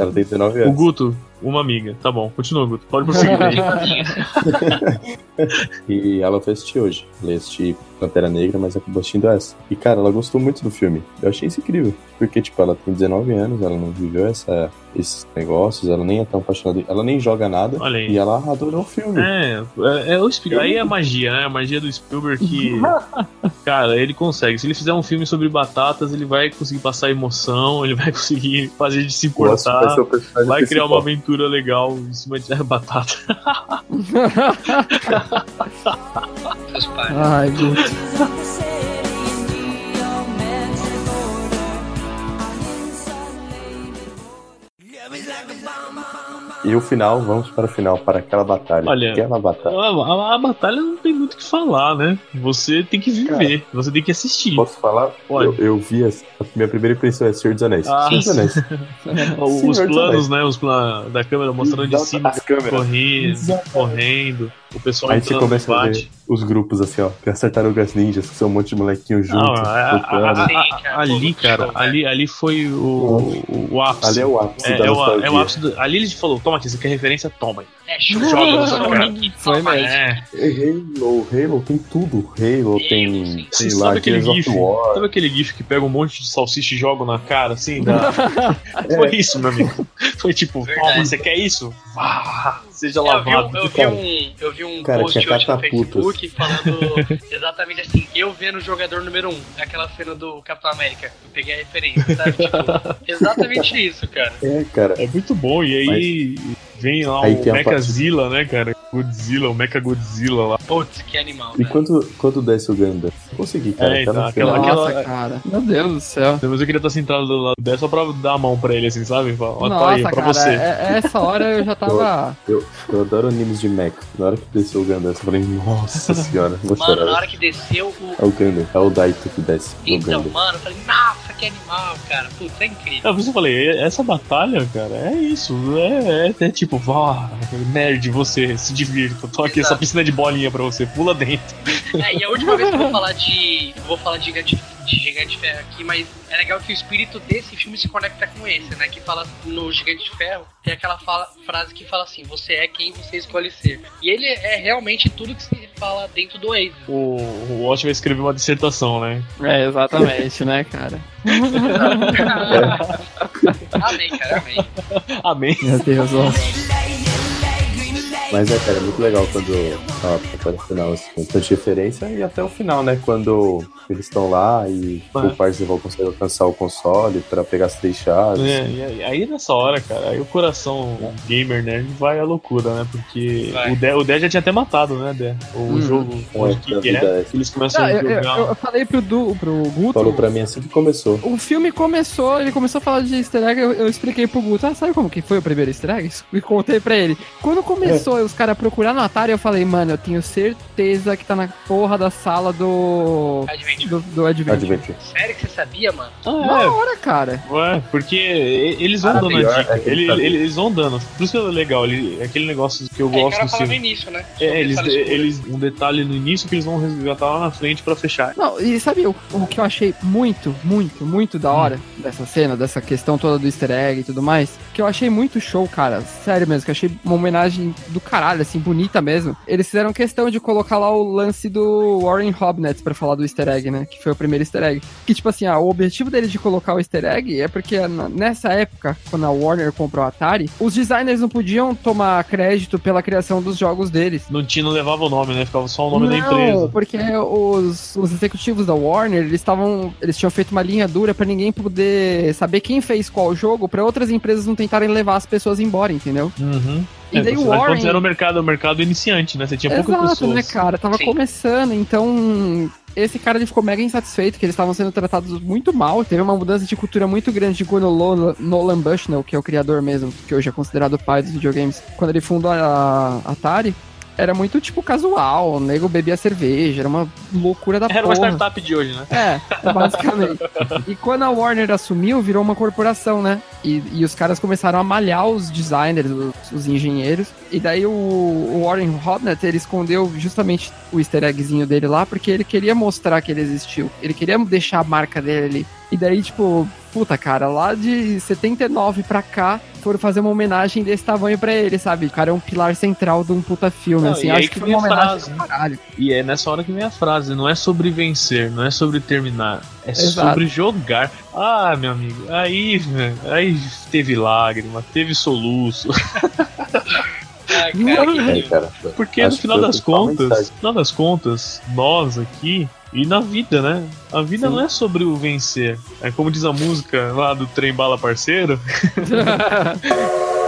ela tem 19 O anos. Guto, uma amiga. Tá bom, continua, Guto. Pode prosseguir aí. E ela foi assistir hoje. Ela assistir Pantera Negra, mas acabou assistindo essa. E, cara, ela gostou muito do filme. Eu achei isso incrível. Porque, tipo, ela tem 19 anos, ela não viveu essa, esses negócios, ela nem é tão apaixonada, ela nem joga nada. Olha aí. E ela adorou o filme. É, é, é o Spielberg. Aí é a magia, né? A magia do Spielberg que. Cara, ele consegue. Se ele fizer um filme sobre batatas, ele vai conseguir passar emoção, ele vai conseguir fazer a gente se importar. Vai criar uma principal. Aventura legal em cima de batata. Seus pais. Ai, E o final, vamos para o final, para aquela batalha. Olha, Aquela batalha. A, a- a batalha não tem muito o que falar, né? Você tem que viver, você tem que assistir. Posso falar? Pode. Eu, eu vi, as- a minha primeira impressão é Senhor dos Anéis. Ah, Senhor dos Anéis. Os Senhor dos planos, né? Os planos da câmera mostrando de cima correndo, correndo, o pessoal Aí entrando no a. os grupos assim, ó. Que as tartarugas ninjas, que são um monte de molequinhos Não, juntos. a- a- lutando. a- a- Sim, cara, ali, cara, show, ali, ali foi o, o, o ápice. Ali é o ápice É, da é o, é o ápice do- Ali ele falou: toma aqui, você quer referência? Toma É, sua cara. Nick. Foi Toma aí. É. Halo, Halo tem tudo. Halo tem, Você sei lá, sabe aquele gif? Sabe aquele gif que pega um monte de salsicha e joga na cara, assim? Da... Foi isso, meu amigo. Foi tipo, você quer isso? Vá, seja Eu vi, lavado. eu, vi um, eu vi um Cara, post tinha hoje no. Facebook falando exatamente assim, eu vendo o jogador número 1, um, aquela cena do Capitão América. Eu peguei a referência, sabe? Tipo, exatamente isso, cara. É, cara. É muito bom, e aí vem lá Aí o Mechazilla, né, cara? Godzilla, o Mecha Godzilla lá. Putz, que animal, E velho. quando, quando desce o Ganda? Consegui, cara. É, Tá então, aquela- aquela- Nossa, cara. Meu Deus do céu. Mas eu queria estar sentado do lado dela só pra dar a mão pra ele, assim, sabe? Ó, tá Nossa, aí, pra cara, você. é- essa hora eu já tava. Eu, eu adoro animes de mecha. Na hora que desceu o Ganda, eu falei, nossa senhora, vou Mano, na chorar. hora que desceu o. É o Ganda, é o Daito que desce Então, Ganda. mano, eu falei, nossa, que animal, cara. Putz, é incrível. É, por isso eu falei, essa batalha, cara, é isso. É, é, é tipo, vá, nerd, você, se divirta. Tô aqui essa Exato. piscina de bolinha pra você, pula dentro. É, e a última vez que eu vou falar de. eu Vou falar de gigante, de gigante de ferro aqui, mas é legal que o espírito desse filme se conecta com esse, né? Que fala no Gigante de Ferro, tem aquela fala- frase que fala assim: você é quem você escolhe ser. E ele é realmente tudo que se fala dentro do Oasis. O, o Watch vai escrever uma dissertação, né? É, exatamente, né, cara? amém, cara, amém. Amém. Meu Deus, ó. Mas é, cara, é muito legal quando à batalha final, assim, com tanta diferença, e até o final, né? Quando eles estão lá e Ah. o Parzival consegue alcançar o console pra pegar as três chaves. É, e aí- aí nessa hora, cara, aí o coração gamer nerd vai à loucura, né? Porque Vai. o Dé, o Dé já tinha até matado, né, Dé? O Hum. jogo É, que, que é, vida é. que eles começam Não, a eu, eu- jogar. eu falei pro, du, pro Guto. Falou pra mim assim que começou. O filme começou, ele começou a falar de easter egg, eu, eu expliquei pro Guto, ah, sabe como que foi o primeiro easter egg? E contei pra ele. Quando começou É. os caras procurar no Atari, eu falei, mano, eu tenho certeza que tá na porra da sala do... Adventure. do, do Adventure. Adventure. Sério que você sabia, mano? Ah, Na hora, cara. é, ué, porque eles vão dando a dica. é que ele Ele- sabia. ele- eles vão dando. Por isso que é legal, ele, aquele negócio que eu É, que gosto era do falar no início, né? É, eles, Fala eles. Um detalhe no início que eles vão resgatar lá na frente pra fechar. Não, e sabe o, o que eu achei muito, muito, muito da hora dessa cena, dessa questão toda do easter egg e tudo mais? Que eu achei muito show, cara. Sério mesmo, que eu achei uma homenagem do caralho, assim, bonita mesmo. Eles fizeram questão de colocar lá o lance do Warren Hobnet pra falar do easter egg, né? Que foi o primeiro easter egg. Que, tipo assim, ah, o objetivo deles de colocar o easter egg é porque nessa época, quando a Warner comprou a Atari, os designers não podiam tomar crédito pela criação dos jogos deles. Não tinha, não levava o nome, né? Ficava só o nome da Não, empresa. porque os, os executivos da Warner, eles estavam. Eles tinham feito uma linha dura pra ninguém poder saber quem fez qual jogo, pra outras empresas não tentarem levar as pessoas embora, entendeu? Uhum. E É, daí o de Warren. era o mercado, o mercado iniciante, né? Você tinha poucas Exato, pessoas. né, cara? Tava Sim. começando, então. Esse cara ele ficou mega insatisfeito, que eles estavam sendo tratados muito mal. Teve uma mudança de cultura muito grande quando o Nolan Bushnell, que é o criador mesmo, que hoje é considerado o pai dos videogames, quando ele fundou a Atari, era muito tipo casual. O nego bebia cerveja, era uma loucura da Era uma porra. startup de hoje, né? É, basicamente. e quando a Warner assumiu, virou uma corporação, né? E, e os caras começaram a malhar os designers, os, os engenheiros. E daí o, o Warren Hobnet, ele escondeu justamente o easter eggzinho dele lá, porque ele queria mostrar que ele existiu. Ele queria deixar a marca dele ali. E daí, tipo, puta, cara, lá de 79 pra cá, foram fazer uma homenagem desse tamanho pra ele, sabe? O cara é um pilar central de um puta filme, Não, assim. e aí Acho que que foi uma homenagem frase, né? caralho. E é nessa hora que vem a frase, não é sobre vencer, não é sobre terminar, é Exato. sobre jogar. Ah, meu amigo, aí, velho, aí teve lágrima, teve soluço. Ai, cara, É, cara. Porque Acho no final das contas, no final das contas, nós aqui e na vida, né? A vida Sim. não é sobre o vencer. É como diz a música lá do Trem Bala Parceiro,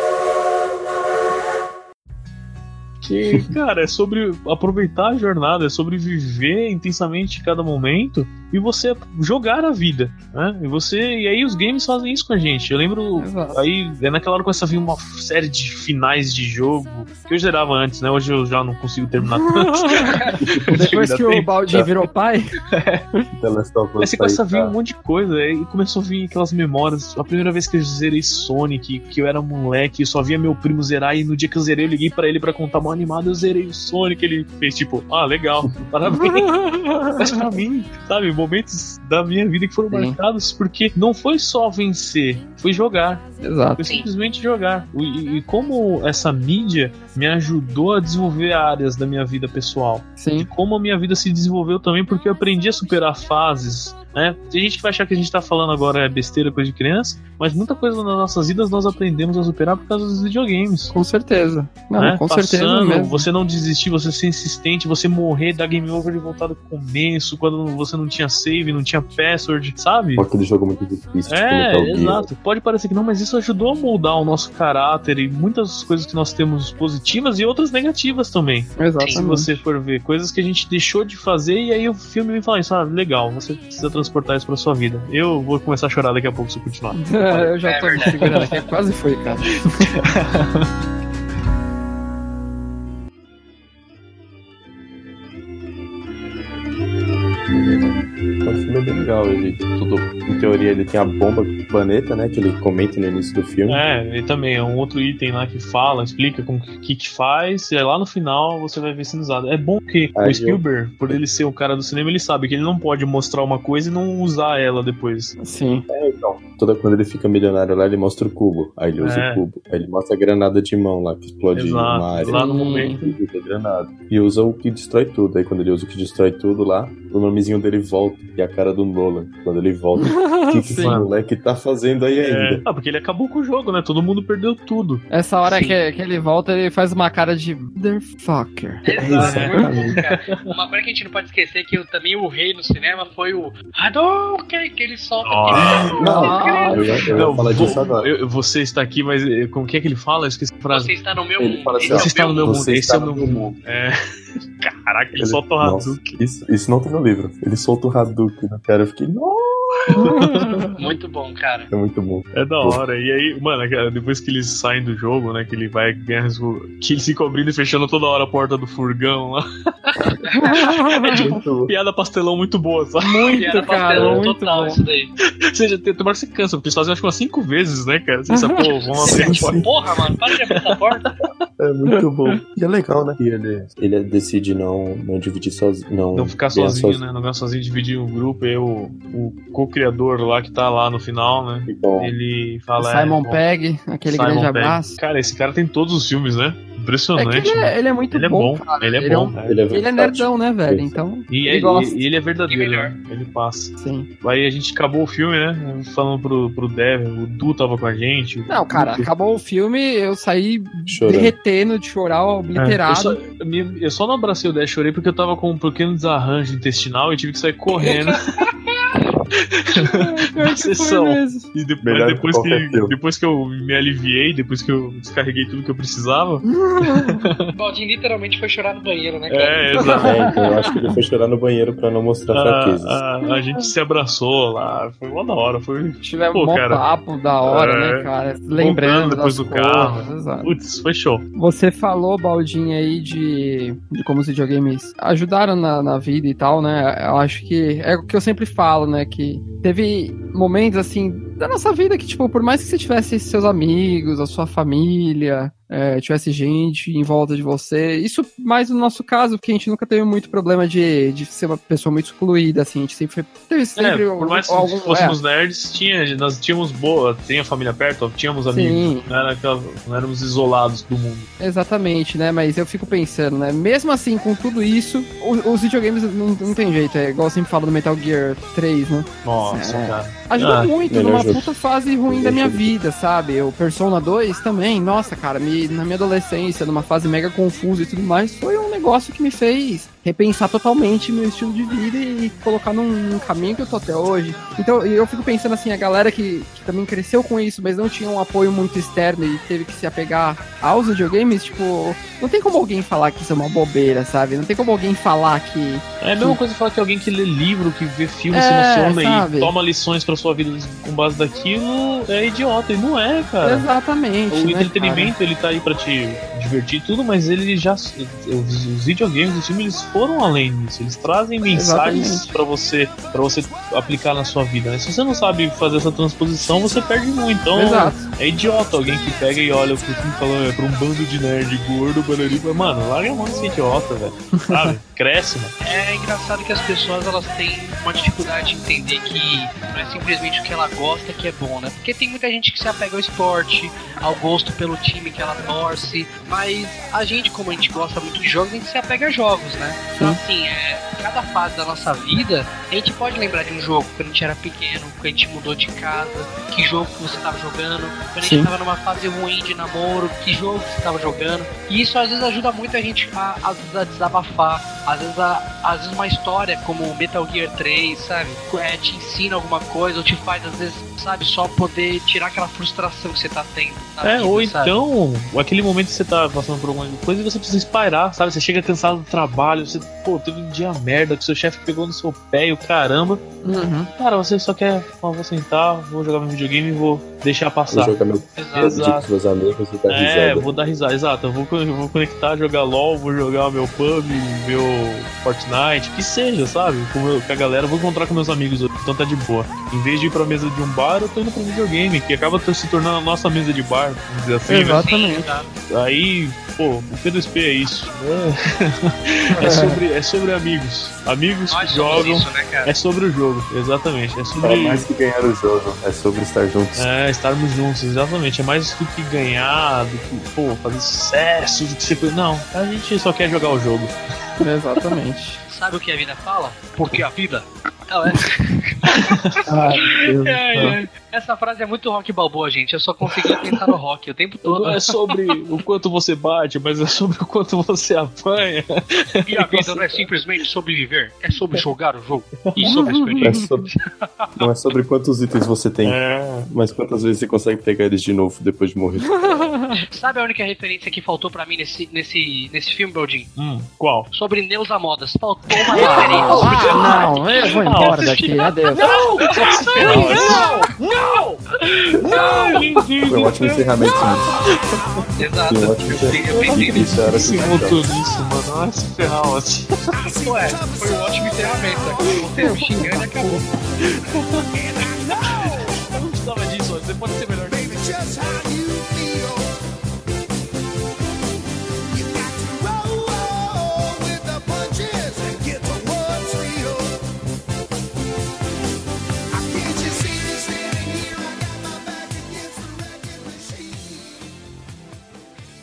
que, cara, é sobre aproveitar a jornada, é sobre viver intensamente cada momento e você jogar a vida, né? E você e aí os games fazem isso com a gente. Eu lembro Exato. aí é naquela hora que começa a vir uma série de finais de jogo que eu zerava antes, né? Hoje eu já não consigo terminar tanto. Depois que o Ainda Baldinho virou pai, of Aí você começa a aí, vir tá? um monte de coisa, aí começou a vir aquelas memórias. A primeira vez que eu zerei Sonic, que eu era moleque, eu só via meu primo zerar, e no dia que eu zerei, eu liguei pra ele pra contar mal animado, eu zerei o Sonic. Ele fez tipo, ah, legal, parabéns. Mas pra mim, sabe, momentos da minha vida que foram Sim. marcados porque não foi só vencer, foi jogar. Exato. Foi simplesmente jogar. E, e- e como essa mídia me ajudou a desenvolver áreas da minha vida pessoal. E Sim. como a minha vida se desenvolveu também, porque eu aprendi a superar fases. Né? Tem gente que vai achar que a gente tá falando agora é besteira, coisa de criança, mas muita coisa nas nossas vidas nós aprendemos a superar por causa dos videogames. Com certeza. Não, né? com certeza Passando, mesmo. você não desistir, você ser insistente, você morrer, dar game over de voltar do começo, quando você não tinha save, não tinha password, sabe? Aquele jogo muito difícil, É, exato. Pode parecer que não, mas isso ajudou a moldar o nosso caráter e muitas coisas que nós temos positivas e outras negativas também. Exatamente. Se você for ver, coisas que a gente deixou de fazer e aí o filme vem falar isso, ah, legal, você precisa transportar isso pra sua vida. Eu vou começar a chorar daqui a pouco se eu continuar. eu já É tô me segurando aqui, quase foi, cara. teoria, ele tem a bomba do planeta, né? Que ele comenta no início do filme. É, e também é um outro item lá que fala, explica como que, que faz, e aí lá no final você vai ver sendo usado. É bom que Aí o eu- Spielberg, por ele ser o cara do cinema, ele sabe que ele não pode mostrar uma coisa e não usar ela depois. Sim. É, então. Toda quando ele fica milionário lá, ele mostra o cubo. Aí ele usa É. o cubo. Aí ele mostra a granada de mão lá, que explode Exato. uma área. Lá no momento. Ele usa a granada. E usa o que destrói tudo. Aí quando ele usa o que destrói tudo lá, o nomezinho dele volta. E a cara do Nolan quando ele volta. O que, que esse Sim. moleque tá fazendo aí É, ainda? ah, porque ele acabou com o jogo, né? Todo mundo perdeu tudo. Essa hora que, que ele volta, ele faz uma cara de motherfucker. Exato, É. muito bom, cara. Uma coisa que a gente não pode esquecer é que o- também o rei no cinema foi o Hadouken, que ele solta Ah. aqui. Não, Eu eu Não, falar disso agora. eu- você está aqui, mas eh, como que é que ele fala? Eu esqueci a frase. Você está no meu Ele mundo. assim, é Você está no meu mundo, esse está é o no meu meu mundo. É. Caraca, ele Ele- solta o Nossa, Hadouken. Isso, isso não tem no livro. Ele solta o Hadouken, né, cara? Eu fiquei, nossa, Muito bom, cara. é muito bom. É da hora. E aí, mano, cara, depois que eles saem do jogo, né? Que ele vai ganhar. Que ele fica abrindo e fechando toda hora a porta do furgão lá. É tipo piada pastelão muito boa, sabe? muito, Piada cara, pastelão muito total bom. isso daí. Ou seja, hora que você cansa, porque eles fazem acho que umas cinco vezes, né, cara? Você sabe, pô, vamos abrir a porta. Porra, mano, para de abrir essa porta. É muito bom. E é legal, né? E ele, ele decide não, não dividir sozinho. Não, Não ficar ganhar sozinho, né? Não ficar sozinho, dividir um grupo. E aí o, o co-criador lá que tá lá no final, né? Bom, Ele fala. Simon é, bom, Pegg, aquele Simon grande Pegg. abraço. Cara, esse cara tem todos os filmes, né? É Impressionante. que ele né? é, ele é muito Ele é bom, bom, cara. ele é Ele é bom. um- ele é Ele é nerdão, né, velho? Isso. Então, E ele ele, gosta. e ele é verdadeiro, né? Ele passa. sim. Aí a gente acabou o filme, né? Falando pro, pro Dev, o Du tava com a gente. Não, cara, acabou o filme, eu saí Chorando. derretendo de chorar, É, eu, obliterado. só, eu me- eu só não abracei o Dev, chorei porque eu tava com um pequeno desarranjo intestinal e tive que sair correndo. Pior que foi sessão. mesmo. E Melhor que depois, qualquer que, depois que eu me aliviei, depois que eu descarreguei tudo que eu precisava. O Baldinho literalmente foi chorar no banheiro, né, cara? É, exato. É, então eu acho que ele foi chorar no banheiro pra não mostrar fraquezas. A, a, a gente se abraçou lá, foi uma da hora, foi. Tivemos Pô, um bom cara. papo da hora, É. né, cara? Lembrando depois das do carro. coisas, exato. Putz, foi show. Você falou, Baldinho, aí de, de como os videogames ajudaram na, na vida e tal, né? Eu acho que é o que eu sempre falo, né? Que teve momentos, assim, da nossa vida que, tipo, por mais que você tivesse seus amigos, a sua família, é, tivesse gente em volta de você, isso mais no nosso caso, porque a gente nunca teve muito problema de, de ser uma pessoa muito excluída, assim, a gente sempre teve sempre É, por mais que algum- fôssemos nerds, tinha, nós tínhamos boa, tem a família perto, tínhamos amigos. Não, era aquela- não éramos isolados do mundo. É, Exatamente, né? Mas eu fico pensando, né? Mesmo assim, com tudo isso, o- os videogames não, não tem jeito. É igual eu sempre falo do Metal Gear 3, né? Nossa, É. cara. Ajuda Ah, muito numa jogo. puta fase ruim da minha vida, sabe? O Persona 2 também, nossa, cara, me, na minha adolescência, numa fase mega confusa e tudo mais, foi um negócio que me fez repensar totalmente meu estilo de vida e colocar num, num caminho que eu tô até hoje. Então, e eu fico pensando assim, a galera que, que também cresceu com isso, mas não tinha um apoio muito externo e teve que se apegar aos videogames, tipo, não tem como alguém falar que isso é uma bobeira, sabe? Não tem como alguém falar que É a mesma coisa falar que alguém que lê livro, que vê filme, se É, emociona sabe? e toma lições pra sua vida com base daquilo, é idiota. E não é, cara. exatamente, O né, entretenimento, ele tá aí pra te divertir e tudo, mas ele já. Os, os videogames, os filmes, eles foram além disso. Eles trazem mensagens pra você para você aplicar na sua vida. Né? Se você não sabe fazer essa transposição, você perde muito. Então, Exato. é idiota alguém que pega e olha o que o filme falando é pra um bando de nerd gordo, banariba. Mano, larga a mão desse idiota, velho. Sabe? Cresce, mano. É engraçado que as pessoas elas têm uma dificuldade de entender que não é simplesmente o que ela gosta que é bom, né? Porque tem muita gente que se apega ao esporte, ao gosto pelo time que ela torce, mas a gente, como a gente gosta muito de jogos, a gente se apega a jogos, né? Então assim, é, cada fase da nossa vida, a gente pode lembrar de um jogo quando a gente era pequeno, quando a gente mudou de casa, que jogo que você estava jogando, quando a gente tava numa fase ruim de namoro, que jogo que você estava jogando. E isso às vezes ajuda muito a gente a, vezes, a desabafar, às vezes, a, às vezes uma história como Metal Gear 3, sabe? É, te ensina alguma coisa, ou te faz, às vezes, sabe, só poder tirar aquela frustração que você tá tendo. na É, vida, ou sabe? então, aquele momento que você tá passando por alguma coisa e você precisa espairar, sabe? Você chega cansado do trabalho, você, pô, teve um dia merda, que seu chefe pegou no seu pé e o caramba. Uhum. Cara, você só quer, ó, vou sentar, vou jogar meu videogame e vou deixar Vou passar. jogar meu Exato. Meus amigos e dar É, risada. vou dar risada, exato. Eu vou, eu vou conectar, jogar LOL, vou jogar meu pub, meu Fortnite, que seja, sabe? Com, meu- com a galera, vou encontrar com meus amigos, então tá de boa. Em vez de ir pra mesa de um bar, eu tô indo pro videogame, que acaba se tornando a nossa mesa de bar, vamos dizer assim, né? Exatamente. Exato. Aí, pô, o P2P é isso. É, é sobre, é sobre amigos. Amigos Nós que jogam. isso, né, cara? É sobre o jogo, exatamente. É sobre. É mais que ganhar o jogo, é sobre estar juntos. É, estarmos juntos, exatamente. É mais do que ganhar, do que, pô, fazer sucesso, do que ser. Não, a gente só quer jogar o jogo. Exatamente. Sabe o que a vida fala? Porque a vida Não, é- Ai, céu. ai. Essa frase é muito rock balboa, gente. Eu só conseguia pensar no rock o tempo todo. Não é sobre o quanto você bate, mas é sobre o quanto você apanha. E a vida não é simplesmente sobreviver, é sobre jogar o jogo e sobre a é, experiência. sobre, não é sobre quantos itens você tem, É. mas quantas vezes você consegue pegar eles de novo depois de morrer. Sabe a única referência que faltou pra mim nesse, nesse, nesse filme, Brodin? Hum, qual? Sobre Neuza Modas. Faltou uma referência. Ah, não, eu vou embora daqui, adeus. Foi um ótimo encerramento. Exato. Foi um ótimo encerramento. Isso era Esse assim, motorista, mano, olha esse ferral assim. Ué, foi um ótimo encerramento. Você me xingando e acabou.